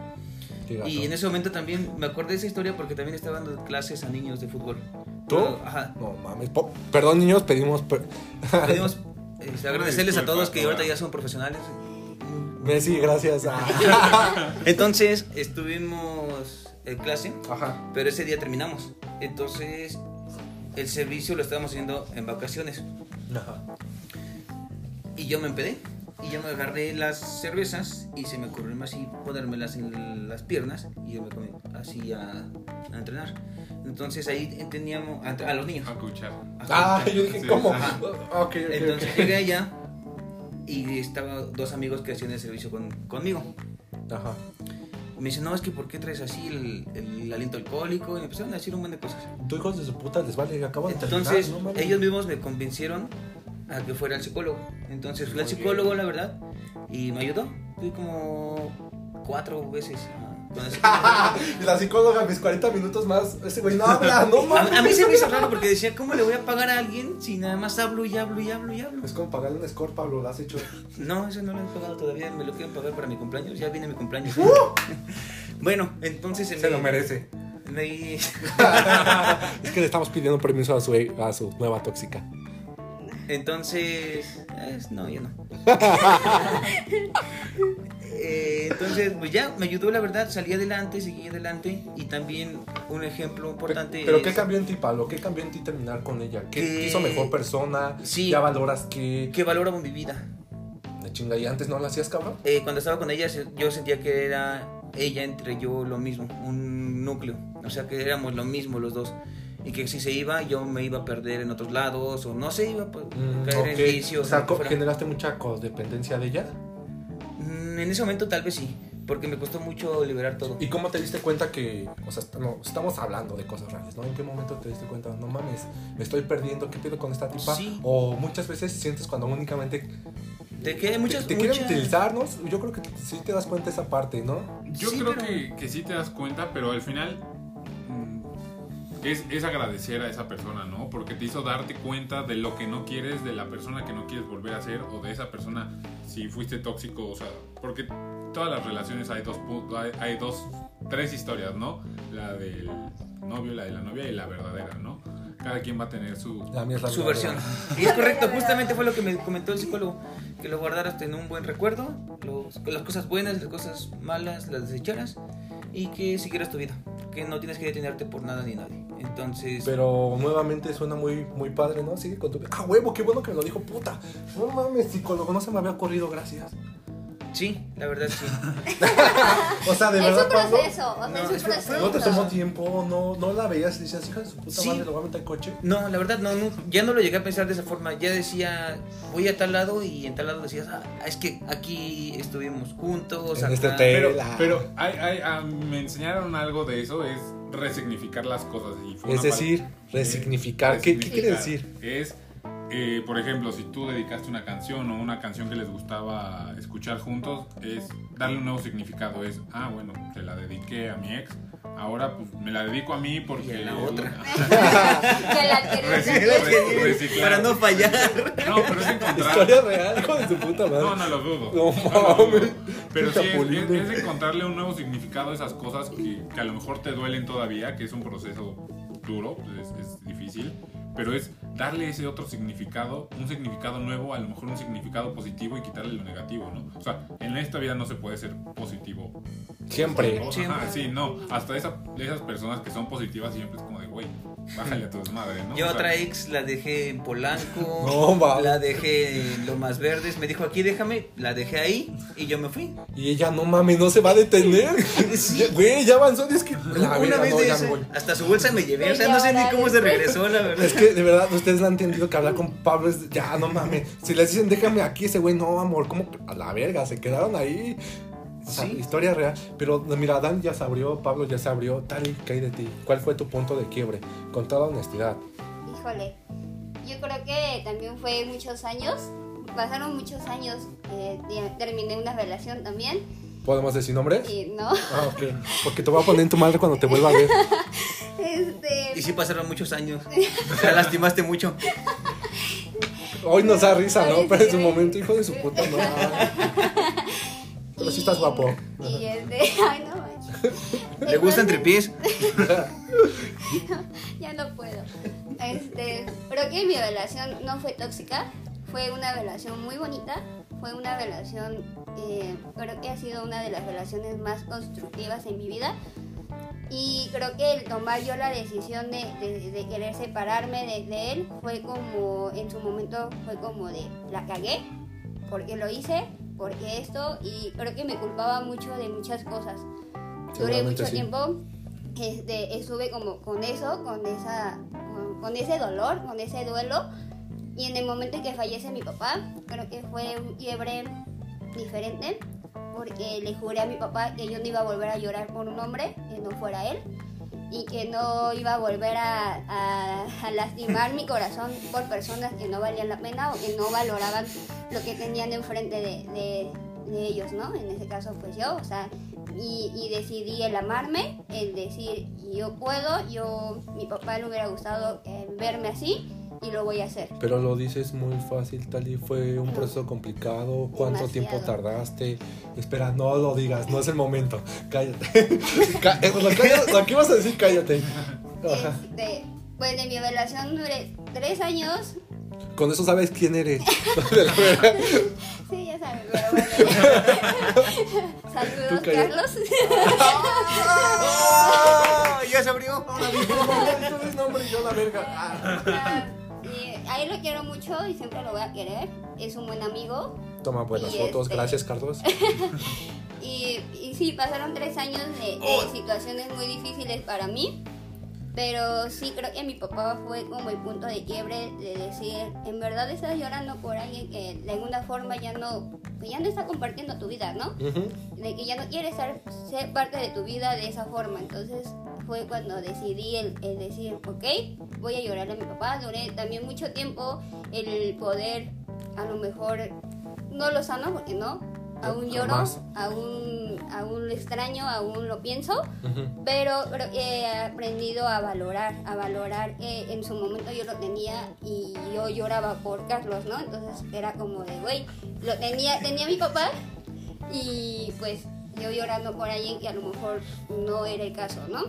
Y en ese momento también me acordé de esa historia porque también estaba dando clases a niños de fútbol. ¿Tú? Ajá. No mames. Perdón, niños, pedimos. per- Pedimos eh, agradecerles a todos que ahorita ya son profesionales. Messi, gracias. a- Entonces estuvimos en clase, Ajá. pero ese día terminamos. Entonces el servicio lo estábamos haciendo en vacaciones. Ajá. Y yo me empedé. Y yo me agarré las cervezas y se me ocurrió así ponérmelas en las piernas y yo me comí así a, a entrenar. Entonces ahí teníamos a, a los niños. A escuchar. Ah, yo dije, ¿cómo? ajá. Ok, ok, Entonces ok. llegué allá y estaban dos amigos que hacían el servicio con- conmigo. Ajá. Me dice, no, es que ¿por qué traes así el, el aliento alcohólico? Y me empezaron a decir un montón de cosas. Tu hijos de su puta les vale, acaban de Entonces, terminar, no mames. ellos mismos me convencieron a que fuera el psicólogo. Entonces fui al psicólogo, la verdad, y me ayudó. Fui como cuatro veces a- con el psicólogo. y la psicóloga, mis 40 minutos más, ese güey no habla, no A, mames. a mí se me hizo raro porque decía, ¿cómo le voy a pagar a alguien si nada más hablo y hablo y hablo y hablo? Es como pagarle un score, Pablo, lo has hecho. No, eso no lo he pagado todavía, me lo quieren pagar para mi cumpleaños, ya viene mi cumpleaños. bueno, entonces Se lo merece. me- es que le estamos pidiendo permiso a su, a su nueva tóxica. Entonces, es- no, ya no. Eh, entonces, pues ya me ayudó, la verdad, salí adelante, seguí adelante y también un ejemplo importante. Pero es- ¿qué cambió en ti, Pablo? ¿Qué cambió en ti terminar con ella? ¿Qué Que- hizo mejor persona? Sí. ¿Ya valoras que... que valoro mi vida. De chinga, ¿y antes no la hacías, cabrón? Eh, cuando estaba con ella, yo sentía que era ella entre yo lo mismo, un núcleo. O sea, que éramos lo mismo los dos. Y que si se iba, yo me iba a perder en otros lados, o no se iba a Mm, caer en vicios. O sea. ¿generaste mucha codependencia de ella? Mm, En ese momento tal vez sí, porque me costó mucho liberar todo. ¿Y cómo te diste cuenta que, o sea, no, estamos hablando de cosas reales, ¿no? ¿En qué momento te diste cuenta? No mames, me estoy perdiendo, ¿qué pido con esta tipa? Sí. O muchas veces sientes cuando únicamente De muchas, te, te quieren muchas- utilizarnos, yo creo que sí te das cuenta esa parte, ¿no? Yo Sí, creo pero- que, que sí te das cuenta, pero al final es, es agradecer a esa persona, ¿no? Porque te hizo darte cuenta de lo que no quieres, de la persona que no quieres volver a ser, o de esa persona si fuiste tóxico, o sea, porque todas las relaciones hay dos, hay, hay dos, tres historias, ¿no? La del novio, la de la novia y la verdadera, ¿no? Cada quien va a tener su... La mía es la su versión. Y es correcto, justamente fue lo que me comentó el psicólogo, que lo guardaras en un buen recuerdo, los- las cosas buenas, las cosas malas, las desecharas y que siguieras tu vida, que no tienes que detenerte por nada ni nadie. Entonces, Pero nuevamente suena muy, muy padre, ¿no? Sigue con tu... ¡Ah, huevo! ¡Qué bueno que me lo dijo, puta! No mames, psicólogo, no se me había ocurrido, gracias. sí, la verdad sí. O sea, de Es verdad, un Pablo, proceso, o sea, No, es un es- proceso. no te tomó tiempo, no, no la veías y decías, hija de su puta Sí. madre, lo voy a meter al coche. No, la verdad no, no, ya no lo llegué a pensar de esa forma. Ya decía, voy a tal lado y en tal lado decías, ah, es que aquí estuvimos juntos. En este acá". hotel. Pero, la- pero hay, hay- ah, me enseñaron algo de eso, es resignificar las cosas. Y fue Es decir, resignificar. ¿Qué, qué quiere decir? Es, eh, por ejemplo, si tú dedicaste una canción o una canción que les gustaba escuchar juntos, es darle un nuevo significado. Es, ah, bueno, se la dediqué a mi ex, ahora pues me la dedico a mí porque... Y a la otra. Que la quería Reci- hacer. re- reciclar. Para no fallar. No, pero es encontrar... Historia real, hijo de su puta madre. No, no lo dudo. No lo dudo. mames. Pero sí, es, es- es encontrarle un nuevo significado a esas cosas que, que a lo mejor te duelen todavía, que es un proceso duro, pues, es, es difícil. Pero es darle ese otro significado, un significado nuevo, a lo mejor un significado positivo y quitarle lo negativo, ¿no? O sea, en esta vida no se puede ser positivo. Siempre. Ajá, Siempre. sí, no. Hasta esa, esas personas que son positivas siempre es como de, güey, bájale a tu desmadre, ¿no? Yo O sea, otra ex la dejé en Polanco, No, va. la dejé en Lomas Verdes, me dijo aquí déjame, la dejé ahí y yo me fui. Y ella, no mames, no se va a detener. Ya- Güey, ya avanzó. Es que. La Una vez no, de hasta su bolsa me llevé, o sea, no sé ni cómo se regresó, la verdad. Es que de verdad ustedes no han entendido que hablar con Pablo es ya, no mames. Si les dicen déjame aquí, ese güey, no, amor, ¿cómo? A la verga, se quedaron ahí. O sea, Sí. historia real. Pero mira, Dan ya se abrió, Pablo ya se abrió. Tali, ¿qué hay de ti? ¿Cuál fue tu punto de quiebre? Con toda honestidad. Híjole, yo creo que también fue muchos años, pasaron muchos años, eh, terminé una relación también, ¿Podemos decir nombres? y no, Ah, ok. Porque te voy a poner en tu madre cuando te vuelva a ver. este, Y sí pasaron muchos años. La lastimaste mucho. Hoy nos da risa, ¿no? Pero en sí, su momento, hijo de su puta madre. Pero sí estás guapo. Y este, ay no manches. ¿Le gustan tripiés? ya no puedo. Este, creo que mi relación no fue tóxica, fue una relación muy bonita, fue una relación, eh, creo que ha sido una de las relaciones más constructivas en mi vida. Y creo que el tomar yo la decisión de, de- de querer separarme de, de él fue como, en su momento fue como de, la cagué, porque lo hice, porque esto, y creo que me culpaba mucho de muchas cosas. Duré mucho sí. tiempo, este, estuve como con eso, con, esa, con, con ese dolor, con ese duelo. Y en el momento en que fallece mi papá, creo que fue un quiebre diferente, porque le juré a mi papá que yo no iba a volver a llorar por un hombre que no fuera él y que no iba a volver a, a- a lastimar mi corazón por personas que no valían la pena o que no valoraban lo que tenían enfrente de, de- de ellos, ¿no? En ese caso, pues yo, o sea, y, y decidí el amarme, el decir, yo puedo, yo, mi papá le hubiera gustado eh, verme así y lo voy a hacer. Pero lo dices muy fácil, Tali. Fue un proceso complicado. ¿Cuánto Demasiado. tiempo tardaste? Espera, no lo digas, no es el momento. Cállate. Cá- eh, lo, que- lo que ibas a decir, cállate. Este, pues de mi relación duré tres años. Con eso sabes quién eres. Sí, pero bueno. Saludos. Carlos. ¡Oh! Ya se abrió. Entonces, no, hombre, yo la verga. Y ahí lo quiero mucho y siempre lo voy a querer. Es un buen amigo. Toma buenas Y fotos, este- gracias, Carlos. Y, y sí, pasaron tres años de, de Oh. situaciones muy difíciles para mí. Pero sí creo que mi papá fue como el punto de quiebre de decir, en verdad estás llorando por alguien que de alguna forma ya no, que ya no está compartiendo tu vida, ¿no? De que ya no quiere ser, ser parte de tu vida de esa forma. Entonces fue cuando decidí el, el decir, ok, voy a llorarle a mi papá. Duré también mucho tiempo el poder, a lo mejor, no lo sano porque no, aún lloro, aún, aún lo extraño, aún lo pienso. Pero creo que he aprendido a valorar, a valorar que en su momento yo lo tenía y yo lloraba por Carlos, ¿no? Entonces era como de, güey, lo tenía, tenía mi papá y pues yo llorando por alguien que a lo mejor no era el caso, ¿no?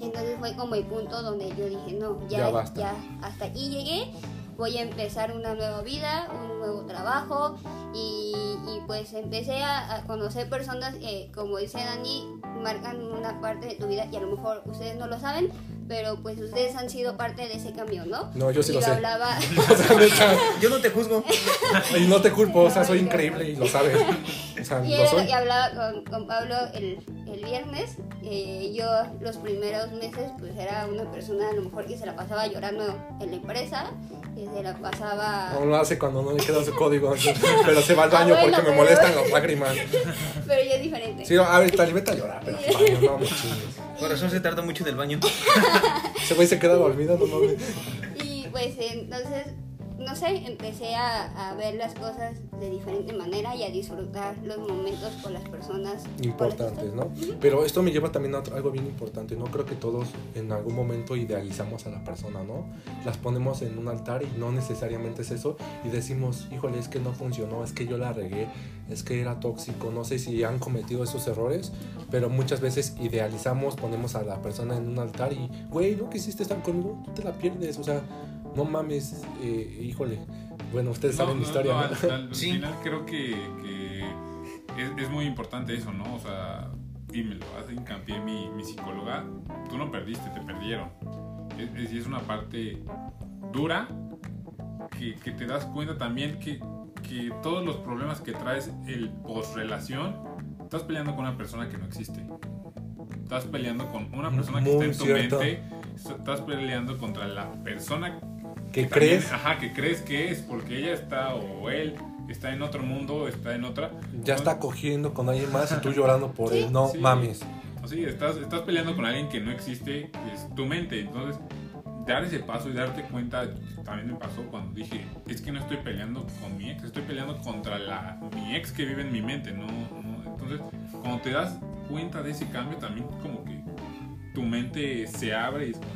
Entonces fue como el punto donde yo dije, no, ya, Ya ya, hasta aquí llegué, voy a empezar una nueva vida, un nuevo trabajo y, y pues empecé a, a conocer personas que, como dice Dani, marcan una parte de tu vida y a lo mejor ustedes no lo saben, pero pues ustedes han sido parte de ese cambio, ¿no? No, yo sí y lo sé. hablaba, Yo no te juzgo. y no te culpo, o sea, soy increíble y lo sabes. O sea, Y lo era lo soy. que hablaba con, con Pablo el, el viernes. eh, yo los primeros meses pues era una persona a lo mejor que se la pasaba llorando en la empresa, que se la pasaba... No lo hace cuando no le queda su código, pero se va al Ah, baño bueno, porque me molestan las lágrimas. Pero ya es diferente. Sí, a ver, Tali, vete a llorar, pero al baño, no me. Por razón se tarda mucho en el baño. Ese güey se queda dormido, no mames. Y pues entonces, no sé, empecé a, a ver las cosas de diferente manera y a disfrutar los momentos con las personas Importantes. ¿no? Pero esto me lleva también a algo bien importante, ¿no? Creo que todos en algún momento idealizamos a la persona, ¿no? Las ponemos en un altar y no necesariamente es eso y decimos, híjole, es que no funcionó, es que yo la regué, es que era tóxico, no sé si han cometido esos errores, pero muchas veces idealizamos, ponemos a la persona en un altar y, güey, no quisiste estar conmigo, tú te la pierdes, o sea, no mames, eh, híjole. Bueno, ustedes saben No, mi no, historia, no, ¿no? al, al Sí. final creo que, que es, es muy importante eso, ¿no? O sea, y me lo hace hincapié mi, mi psicóloga, tú no perdiste, te perdieron. Es, es- una parte dura que, que te das cuenta también que, que todos los problemas que traes el post-relación, estás peleando con una persona que no existe. Estás peleando con una persona que Muy está en tu cierto. mente, estás peleando contra la persona ¿Qué que crees? también- ajá, que crees que es, porque ella está o él está en otro mundo, está en otra. Ya está cogiendo con alguien más y tú llorando por él. No Sí. mames. Sí, estás, estás peleando con alguien que no existe, es tu mente. Entonces, dar ese paso y darte cuenta, también me pasó cuando dije, es que no estoy peleando con mi ex, estoy peleando contra la, mi ex que vive en mi mente. No, no. Entonces, cuando te das cuenta de ese cambio, también como que tu mente se abre y es como,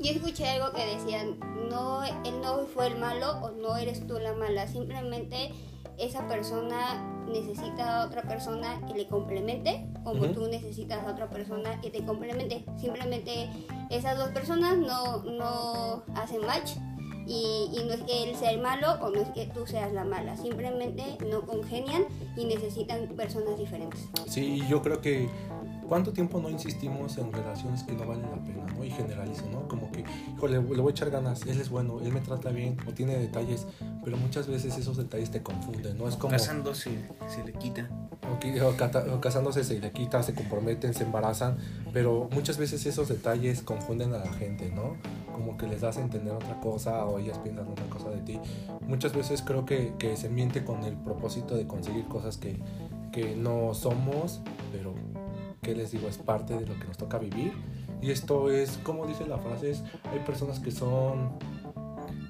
Yo escuché algo que decían, no, él no fue el malo o no eres tú la mala, simplemente esa persona necesita a otra persona que le complemente, como tú necesitas a otra persona que te complemente. Simplemente esas dos personas no, no hacen match y, y no es que él sea el malo o no es que tú seas la mala, simplemente no congenian y necesitan personas diferentes. Sí, yo creo que cuánto tiempo no insistimos en relaciones que no valen la pena, ¿no? Y generalizo, ¿no? Como que, híjole, le voy a echar ganas, él es bueno, él me trata bien o tiene detalles, pero muchas veces esos detalles te confunden, ¿no? Es como Casándose se le quita. o, o o casándose se le quita, se comprometen, se embarazan, pero muchas veces esos detalles confunden a la gente, ¿no? Como que les das a entender otra cosa o ellas piensan otra cosa de ti. Muchas veces creo que, que se miente con el propósito de conseguir cosas que, que no somos, pero que les digo, es parte de lo que nos toca vivir. Y esto es, como dice la frase, es, hay personas que son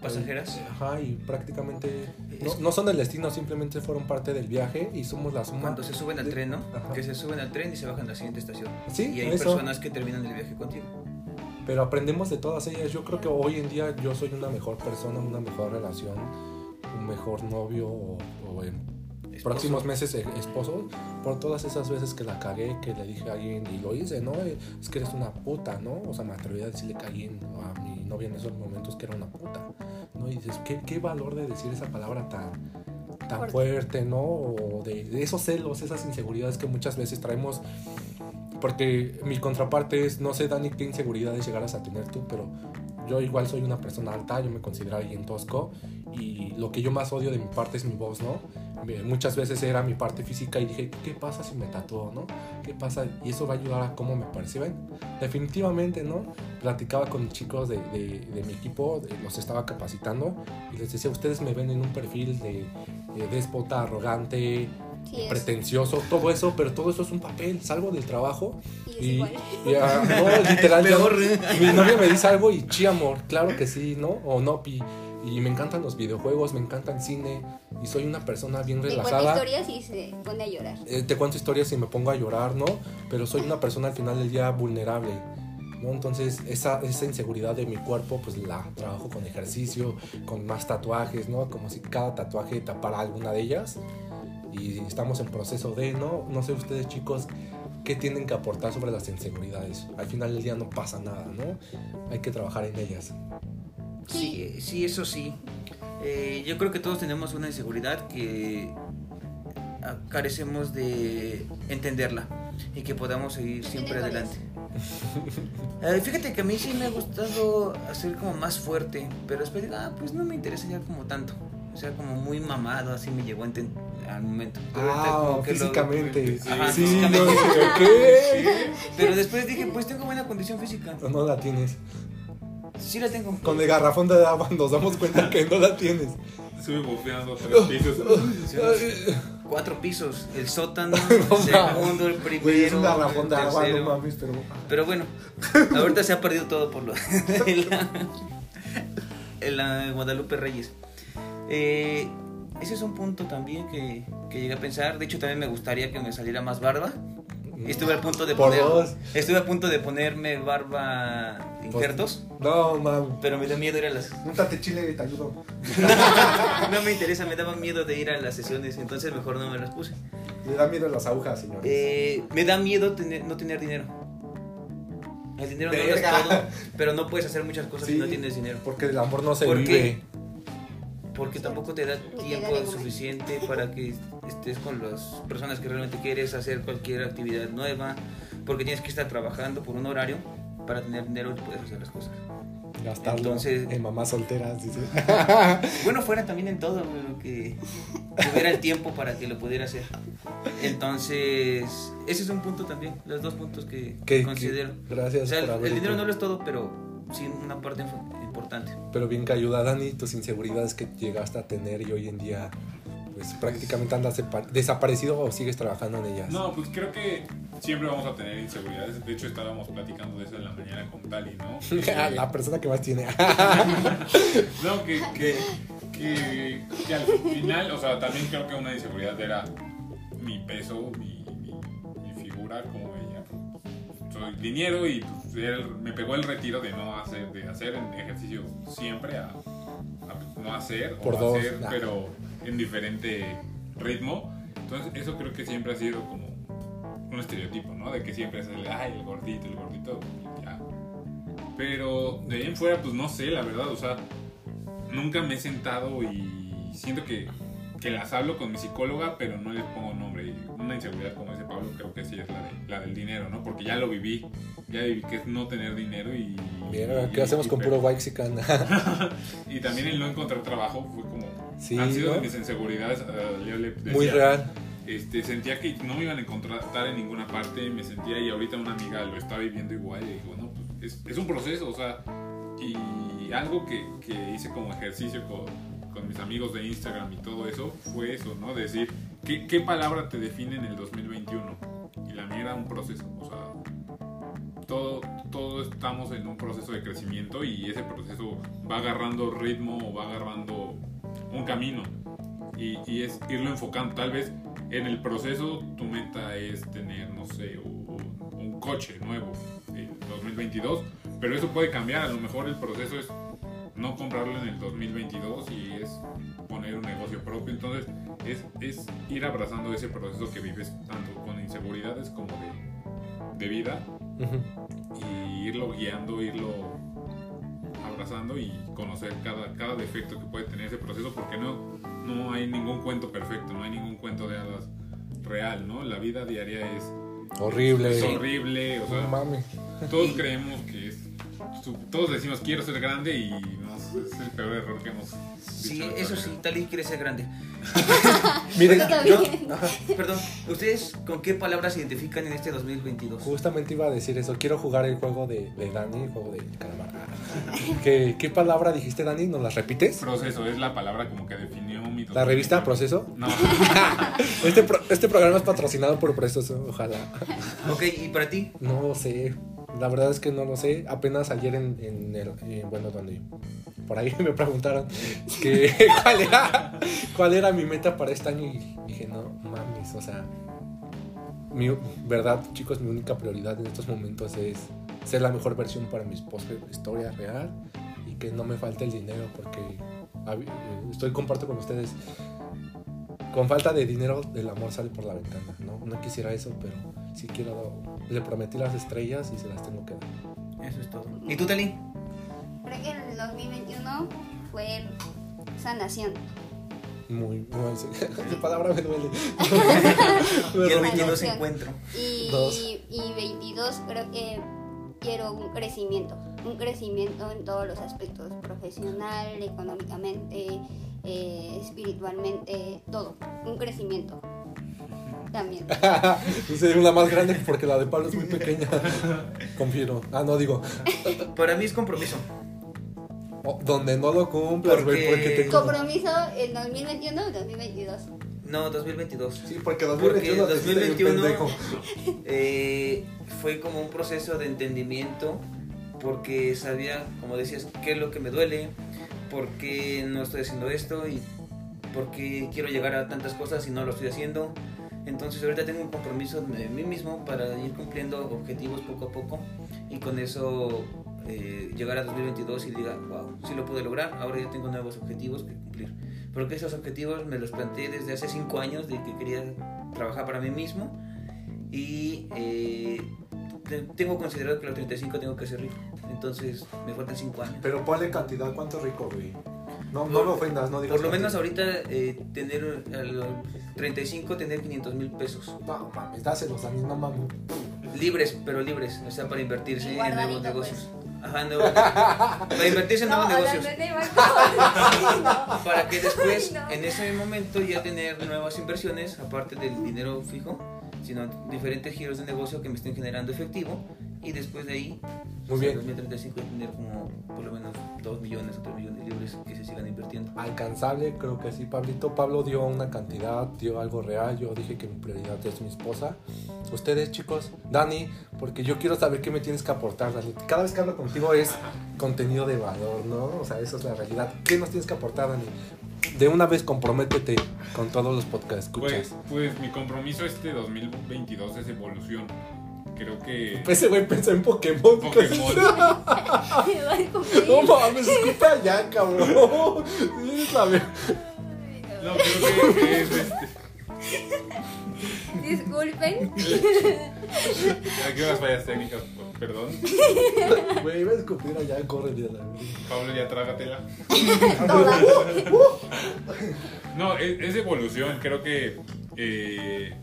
Pasajeras. Ajá, y prácticamente no, no son el destino, simplemente fueron parte del viaje y somos la suma. Cuando se suben al de- tren, ¿no? Ajá. Que se suben al tren y se bajan a la siguiente estación. Sí, y hay eso. personas que terminan el viaje contigo. Pero aprendemos de todas ellas. Yo creo que hoy en día yo soy una mejor persona, una mejor relación, un mejor novio o, o en Esposo. próximos meses esposo por todas esas veces que la cagué, que le dije a alguien y lo hice, ¿no? Es que eres una puta, ¿no? O sea, me atreví a decirle que alguien a mi novia en esos momentos que era una puta, ¿no? Y dices, ¿qué, qué valor de decir esa palabra tan, tan Fuerte. fuerte, ¿no? O de, de esos celos, esas inseguridades que muchas veces traemos. Porque mi contraparte es, no sé, Dani, qué inseguridades llegarás a tener tú, pero yo igual soy una persona alta, yo me considero alguien tosco y lo que yo más odio de mi parte es mi voz, ¿no? Muchas veces era mi parte física y dije, ¿qué pasa si me tatúo, no? ¿Qué pasa? Y eso va a ayudar a cómo me perciben. Definitivamente, ¿no? Platicaba con chicos de, de- de mi equipo, de- los estaba capacitando y les decía, ustedes me ven en un perfil de, de déspota, arrogante, Sí, es. pretencioso, todo eso, pero todo eso es un papel. Salgo del trabajo Y es y, igual. y, ah, no, literal, ya- mi novia me dice algo y chi amor, claro que sí, ¿no? O no, pi. Y me encantan los videojuegos, me encanta el cine y soy una persona bien Te cuenta relajada. historias y se pone a llorar. Eh, te cuento historias y me pongo a llorar, ¿no? Pero soy una persona al final del día vulnerable, ¿no? Entonces esa, esa inseguridad de mi cuerpo pues la trabajo con ejercicio, con más tatuajes, ¿no? Como si cada tatuaje tapara alguna de ellas. Y estamos en proceso de, ¿no? No sé ustedes chicos, ¿qué tienen que aportar sobre las inseguridades? Al final del día no pasa nada, ¿no? Hay que trabajar en ellas. Sí, sí, eso sí. Eh, yo creo que todos tenemos una inseguridad que ah, carecemos de entenderla y que podamos seguir siempre ¿Tienes adelante. Eh, fíjate que a mí sí me ha gustado hacer como más fuerte, pero después digo, ah, pues no me interesa ya como tanto. O sea, como muy mamado, así me llegó al momento. Pero Ah, como que lo- físicamente. Sí, Ajá, sí, físicamente. Pero después dije, pues tengo buena condición física. No, no la tienes. Sí la tengo. Con el garrafón de agua nos damos cuenta que no la tienes. Sube bofeando tres pisos. Cuatro pisos, el sótano, No el segundo, el primero, Güey, es un garrafón de agua, no mames, pero. Pero bueno, ahorita se ha perdido todo por lo en la, en la Guadalupe Reyes. Eh, ese es un punto también que, que llegué a pensar. De hecho, también me gustaría que me saliera más barba. Estuve a punto de Por poner, dos. estuve a punto de ponerme barba injertos, No, mames. pero me da miedo ir a las. Úntate chile y te ayudo. No me interesa, me daba miedo de ir a las sesiones, entonces mejor no me las puse. Le da miedo las agujas, señores. Eh, me da miedo tener, no tener dinero. El dinero no es todo, pero no puedes hacer muchas cosas Sí, si no tienes dinero. Porque el amor no se ¿Por qué? vive. Porque tampoco te da tiempo suficiente para que estés con las personas que realmente quieres hacer cualquier actividad nueva. Porque tienes que estar trabajando por un horario para tener dinero y puedes hacer las cosas. Gastarlo Entonces- en mamás solteras, dice. Bueno, fuera también en todo, lo que tuviera el tiempo para que lo pudiera hacer. Entonces, ese es un punto también, los dos puntos que Que- considero. que- gracias O sea, el, por haber el dinero no lo es todo, pero sí una parte importante. Pero bien que ayuda, Dani, tus inseguridades que llegaste a tener y hoy en día, pues prácticamente andas desaparecido o sigues trabajando en ellas. No, pues creo que siempre vamos a tener inseguridades. De hecho, estábamos platicando de eso en la mañana con Tali, ¿no? Que- La persona que más tiene. No, que, que, que, que al final, o sea, también creo que una inseguridad era mi peso, mi, mi, mi figura, como. Soy liniero y pues, él- me pegó el retiro de no hacer, de hacer ejercicio siempre a, a no hacer, Por o dos, hacer, nah. pero en diferente ritmo. Entonces, eso creo que siempre ha sido como un estereotipo, ¿no? De que siempre es el, ay, el gordito, el gordito, ya. Pero de ahí en fuera, pues no sé, la verdad, o sea, nunca me he sentado y siento que, que las hablo con mi psicóloga, pero no les pongo nombre. Y una inseguridad como dice Pablo, creo que sí es la, de, la del dinero, ¿no? Porque ya lo viví, ya viví que es no tener dinero y... Y- ¿qué hacemos y- con puro Waxican? Y también el no encontrar trabajo fue como... Sí, han sido ¿no? de mis inseguridades, eh, yo le decía, Muy real. este, sentía que no me iban a encontrar en ninguna parte, me sentía y ahorita una amiga lo está viviendo igual y digo, no, pues es, es un proceso, o sea, y algo que, que hice como ejercicio con, con mis amigos de Instagram y todo eso fue eso, ¿no? Decir, ¿qué, qué palabra te define en el 2021? Y la mía era un proceso, o sea, todo, todos estamos en un proceso de crecimiento y ese proceso va agarrando ritmo o va agarrando un camino. Y, y es irlo enfocando. Tal vez en el proceso tu meta es tener, no sé, un, un coche nuevo en 2022, pero eso puede cambiar. A lo mejor el proceso es no comprarlo en el 2022 y es poner un negocio propio. Entonces es, es ir abrazando ese proceso que vives tanto con inseguridades como de, de vida Ujú. y irlo guiando, irlo abrazando y conocer cada, cada defecto que puede tener ese proceso porque no, no hay ningún cuento perfecto, no hay ningún cuento de hadas real, ¿no? La vida diaria es, Horrible. es horrible, o No sea, mames. todos creemos que todos decimos quiero ser grande y no, es el peor error que hemos Sí, dicho eso sí. Tali quiere ser grande. Miren, Yo perdón, ¿ustedes con qué palabras se identifican en este 2022? justamente iba a decir eso. Quiero jugar el juego de, de Dani, el juego de calamar. ¿Qué, ¿Qué palabra dijiste, Dani? ¿Nos las repites? Proceso es la palabra como que definió mi ¿La revista Proceso? No, Este, pro- este programa es patrocinado por Proceso, ojalá. Ok, ¿y para ti? No lo sé. La verdad es que no lo sé. Apenas ayer en, en el. en- bueno, donde. Por ahí me preguntaron que cuál era, cuál era mi meta para este año y dije, no mames, o sea. Mi verdad, chicos, mi única prioridad en estos momentos es ser la mejor versión para mi esposa, historia real y que no me falte el dinero porque eh, estoy comparto con ustedes. Con falta de dinero, el amor sale por la ventana, ¿no? No quisiera eso, pero sí quiero. Le prometí las estrellas y se las tengo que dar. Eso es todo. ¿Y tú, Tali? Creo que el 2021 fue sanación. Muy, muy. Esa palabra me duele. Y el Bueno, 22 sí. encuentro. Y 22 creo que quiero un crecimiento, un crecimiento en todos los aspectos, profesional, económicamente, eh, espiritualmente, todo, un crecimiento. También. Sería una más grande porque la de Pablo es muy pequeña. Confiero. Ah, no digo. Para mí es compromiso. Oh, donde no lo cumplas, güey, Porque- porque tengo. Compromiso en 2021 o 2022. No, 2022. Sí, porque Porque 2021 te hiciste bien 2021 pendejo. eh, fue como un proceso de entendimiento porque sabía, como decías, qué es lo que me duele, por qué no estoy haciendo esto y por qué quiero llegar a tantas cosas y no lo estoy haciendo. Entonces ahorita tengo un compromiso de mí mismo para ir cumpliendo objetivos poco a poco y con eso eh, llegar a 2022 y diga, wow, sí lo pude lograr, ahora ya tengo nuevos objetivos que cumplir. Porque esos objetivos me los planteé desde hace 5 años de que quería trabajar para mí mismo y eh, te- tengo considerado que a los 35 tengo que ser rico. Entonces me faltan 5 años. Pero ponle cantidad, ¿cuánto rico, güey? No, no me ofendas, no digas. Por lo menos cantidad. ahorita eh, tener los 35 tener 500 mil pesos. No mames, dáselos a mí, no mames. Libres, pero libres. O sea, para invertirse Y en nuevos negocios. pues. Ajá, nuevos- para invertirse en nuevos negocios. Para que después, Ay, no. en ese momento, ya tener nuevas inversiones, aparte del dinero fijo, sino diferentes giros de negocio que me estén generando efectivo. Y después de ahí, Muy sea, bien. 2035, tener como por lo menos 2 millones o 3 millones libres que se sigan invirtiendo. Alcanzable, creo que sí, Pablito. Pablo dio una cantidad, dio algo real. Yo dije que mi prioridad es mi esposa. Ustedes, chicos, Dani, porque yo quiero saber qué me tienes que aportar, Dani. Cada vez que hablo contigo es contenido de valor, ¿no? O sea, eso es la realidad. ¿Qué nos tienes que aportar, Dani? De una vez comprométete con todos los podcasts, Pues, pues mi compromiso este 2022 es evolución. Creo que Ese güey pensó en Pokémon. Pokémon. No mames, escucha ya, cabrón. No, creo que es este. Disculpen. Aquí unas fallas técnicas, perdón. Güey, iba a escupir allá, corre de la Pablo, ya trágatela. No, es, es evolución. Creo que, eh,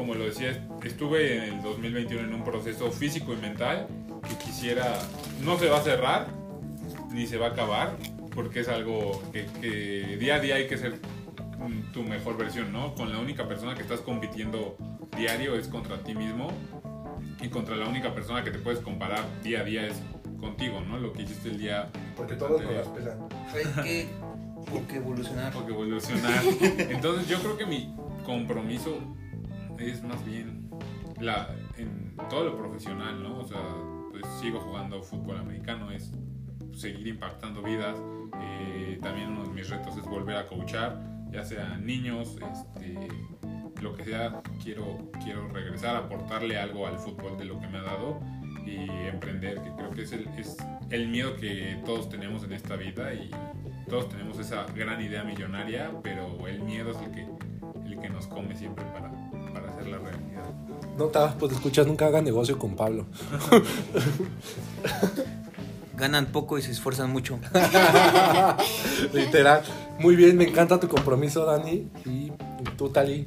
como lo decía, estuve en el 2021 en un proceso físico y mental que quisiera, no se va a cerrar ni se va a acabar, porque es algo que, que día a día hay que ser tu mejor versión, ¿no? Con la única persona que estás compitiendo diario es contra ti mismo y contra la única persona que te puedes comparar día a día es contigo, ¿no? Lo que hiciste el día Porque todos nos las pelan. Hay que, hay que evolucionar. Porque evolucionar. Entonces yo creo que mi compromiso es más bien la, en todo lo profesional, ¿no? O sea, pues sigo jugando fútbol americano, es seguir impactando vidas. Eh, también uno de mis retos es volver a coachar, ya sea niños, este, lo que sea, quiero, quiero regresar, aportarle algo al fútbol de lo que me ha dado y emprender, que creo que es el, es el miedo que todos tenemos en esta vida y todos tenemos esa gran idea millonaria, pero el miedo es el que, el que nos come siempre para, la realidad. No te hagas pues escuchar, nunca haga negocio con Pablo. Ganan poco y se esfuerzan mucho. Literal. Muy bien, me encanta tu compromiso, Dani. Y tú, Tali,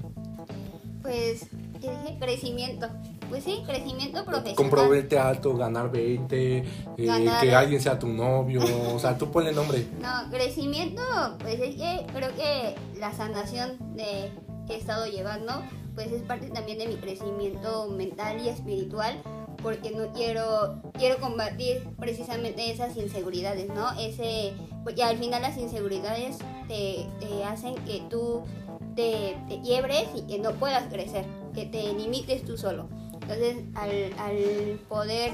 Pues, ¿qué dije? Crecimiento. Pues sí, crecimiento profesional. compromete alto, ganar 20, eh, Ganar- que alguien sea tu novio. O sea, tú ponle nombre. No, crecimiento, pues es que creo que la sanación de, que he estado llevando, pues es parte también de mi crecimiento mental y espiritual, porque no quiero, quiero combatir precisamente esas inseguridades, ¿no? Ese, porque al final las inseguridades te, te hacen que tú te, te quiebres y que no puedas crecer, que te limites tú solo. Entonces, al, al poder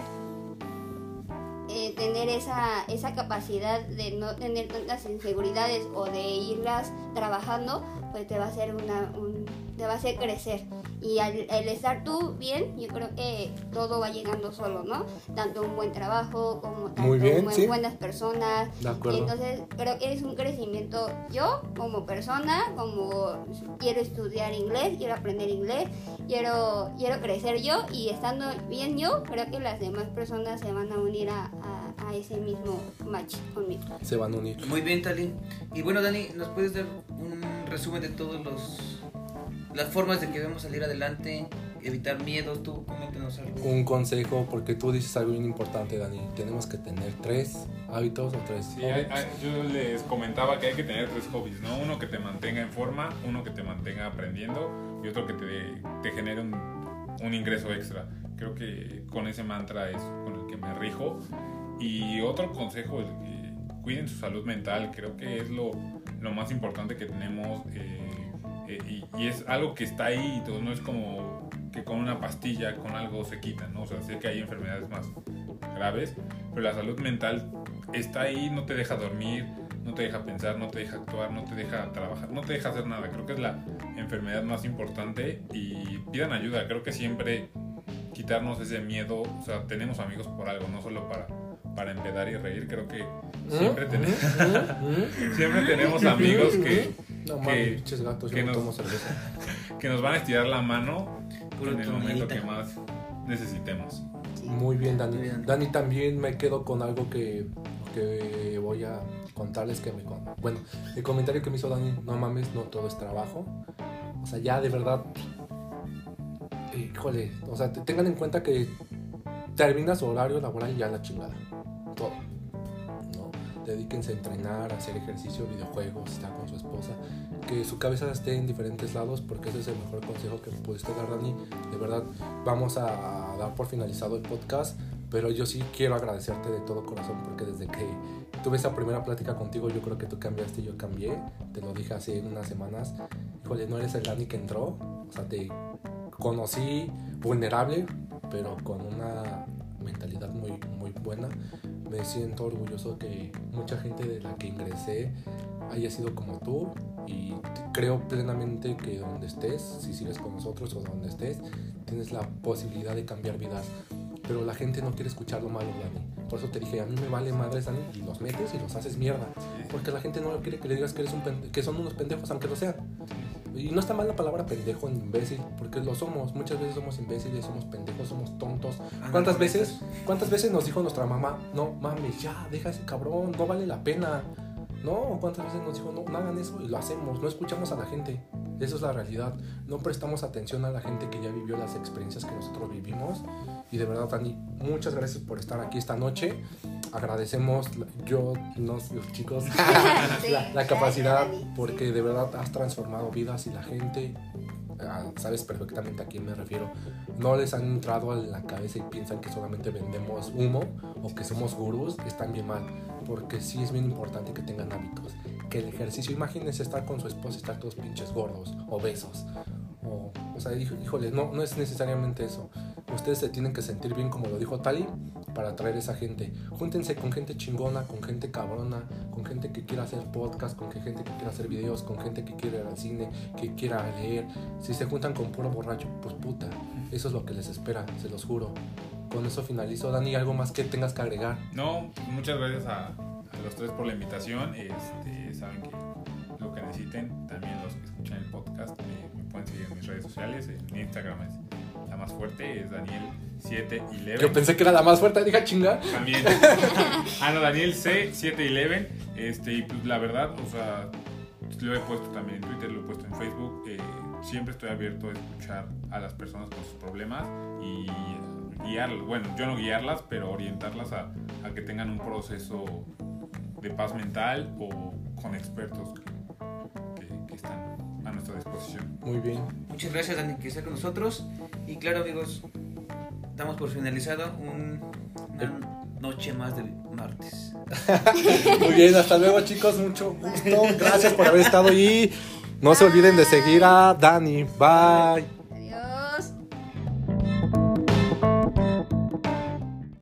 eh, tener esa, esa capacidad de no tener tantas inseguridades o de irlas trabajando, pues te va a hacer una, un- te va a hacer crecer. Y al, al estar tú bien, yo creo que todo va llegando solo, ¿no? Tanto un buen trabajo como tanto Muy bien, buen- sí. buenas personas. De acuerdo. Entonces creo que es un crecimiento yo como persona, como quiero estudiar inglés, quiero aprender inglés, quiero, quiero crecer yo y estando bien yo, creo que las demás personas se van a unir a, a- a ese mismo match conmigo. Se van a unir. Muy bien, Tali. Y bueno, Dani, ¿nos puedes dar un resumen de todos los las formas de que debemos salir adelante, evitar miedos? Tú coméntanos algo. Un consejo, porque tú dices algo bien importante, Dani. Tenemos que tener tres hábitos o tres. Sí, hay- hay- yo les comentaba que hay que tener tres hobbies, ¿no? Uno que te mantenga en forma, uno que te mantenga aprendiendo y otro que te, te genere un, un ingreso extra. Creo que con ese mantra es con el que me rijo. Y otro consejo, el que cuiden su salud mental, creo que es lo, lo más importante que tenemos eh, eh, y, y es algo que está ahí todo, no es como que con una pastilla, con algo se quita, ¿no? O sea, sé que hay enfermedades más graves, pero la salud mental está ahí, no te deja dormir, no te deja pensar, no te deja actuar, no te deja trabajar, no te deja hacer nada. Creo que es la enfermedad más importante y pidan ayuda. Creo que siempre quitarnos ese miedo, o sea, tenemos amigos por algo, no solo para, para empedar y reír. Creo que siempre, ¿Mm? tenemos ¿Mm? siempre tenemos amigos que, No que- gatos, que nos- que van a estirar la mano Puro en el momento que más necesitemos. Sí. Muy bien, Dani. Muy bien. Dani, también me quedo con algo que, que voy a contarles que me... con- Bueno, el comentario que me hizo Dani, no mames, no todo es trabajo. O sea, ya de verdad... Híjole, o sea, te- tengan en cuenta que termina su horario laboral y ya la chingada. Dedíquense a entrenar, a hacer ejercicio, videojuegos, estar con su esposa. Que su cabeza esté en diferentes lados porque ese es el mejor consejo que me pudiste dar, Dani. De verdad, vamos a dar por finalizado el podcast, pero yo sí quiero agradecerte de todo corazón porque desde que tuve esa primera plática contigo, yo creo que tú cambiaste y yo cambié. Te lo dije hace unas semanas. Híjole, no eres el Dani que entró. O sea, te conocí vulnerable, pero con una mentalidad muy, muy buena. Me siento orgulloso que mucha gente de la que ingresé haya sido como tú y creo plenamente que donde estés, si sigues con nosotros o donde estés, tienes la posibilidad de cambiar vidas. Pero la gente no quiere escuchar lo malo, Dani. Por eso te dije, a mí me vale madres, Dani, y los metes y los haces mierda. Porque la gente no quiere que le digas que, eres un que son unos pendejos, aunque lo sean. Y no está mal la palabra pendejo ni imbécil, porque lo somos. Muchas veces somos imbéciles, somos pendejos, somos tontos. ¿Cuántas veces, cuántas veces nos dijo nuestra mamá, no mames, ya, deja ese cabrón, no vale la pena? No, ¿cuántas veces nos dijo, no, no hagan eso y lo hacemos, no escuchamos a la gente? Eso es la realidad. No prestamos atención a la gente que ya vivió las experiencias que nosotros vivimos. Y de verdad, Dani, muchas gracias por estar aquí esta noche. Agradecemos, yo, nos, los chicos, Sí, la, la capacidad, porque de verdad has transformado vidas y la gente sabes perfectamente a quién me refiero, no les han entrado a la cabeza y piensan que solamente vendemos humo o que somos gurús, están bien mal. Porque sí es bien importante que tengan hábitos. Que el ejercicio, imagínense estar con su esposa y estar todos pinches gordos, obesos. O, o sea, híjole, no, no es necesariamente eso. Ustedes se tienen que sentir bien, como lo dijo Tali, para atraer esa gente. Júntense con gente chingona, con gente cabrona, con gente que quiera hacer podcast, con gente que quiera hacer videos, con gente que quiera ir al cine, que quiera leer. Si se juntan con puro borracho, pues puta, eso es lo que les espera, se los juro. Con eso finalizo. Dani, ¿algo más que tengas que agregar? No, muchas gracias a, a los tres por la invitación. Este, saben que lo que necesiten, también los que escuchan el podcast, me, me pueden seguir en mis redes sociales. En Instagram es más fuerte, es Daniel711. Yo pensé que era la más fuerte, dije chinga. También. ah, no, Daniel C711. Este, y pues la verdad, o sea, lo he puesto también en Twitter, lo he puesto en Facebook. eh, siempre estoy abierto a escuchar a las personas con sus problemas y guiarlas. Bueno, yo no guiarlas, pero orientarlas a, a que tengan un proceso de paz mental o con expertos que, que- que están a nuestra disposición. Muy bien. Muchas gracias, Dani, que está con nosotros. Y claro, amigos, damos por finalizado un- una noche más de martes. Muy bien, hasta luego chicos, mucho gusto. Gracias por haber estado ahí. No se olviden de seguir a Dani. Bye.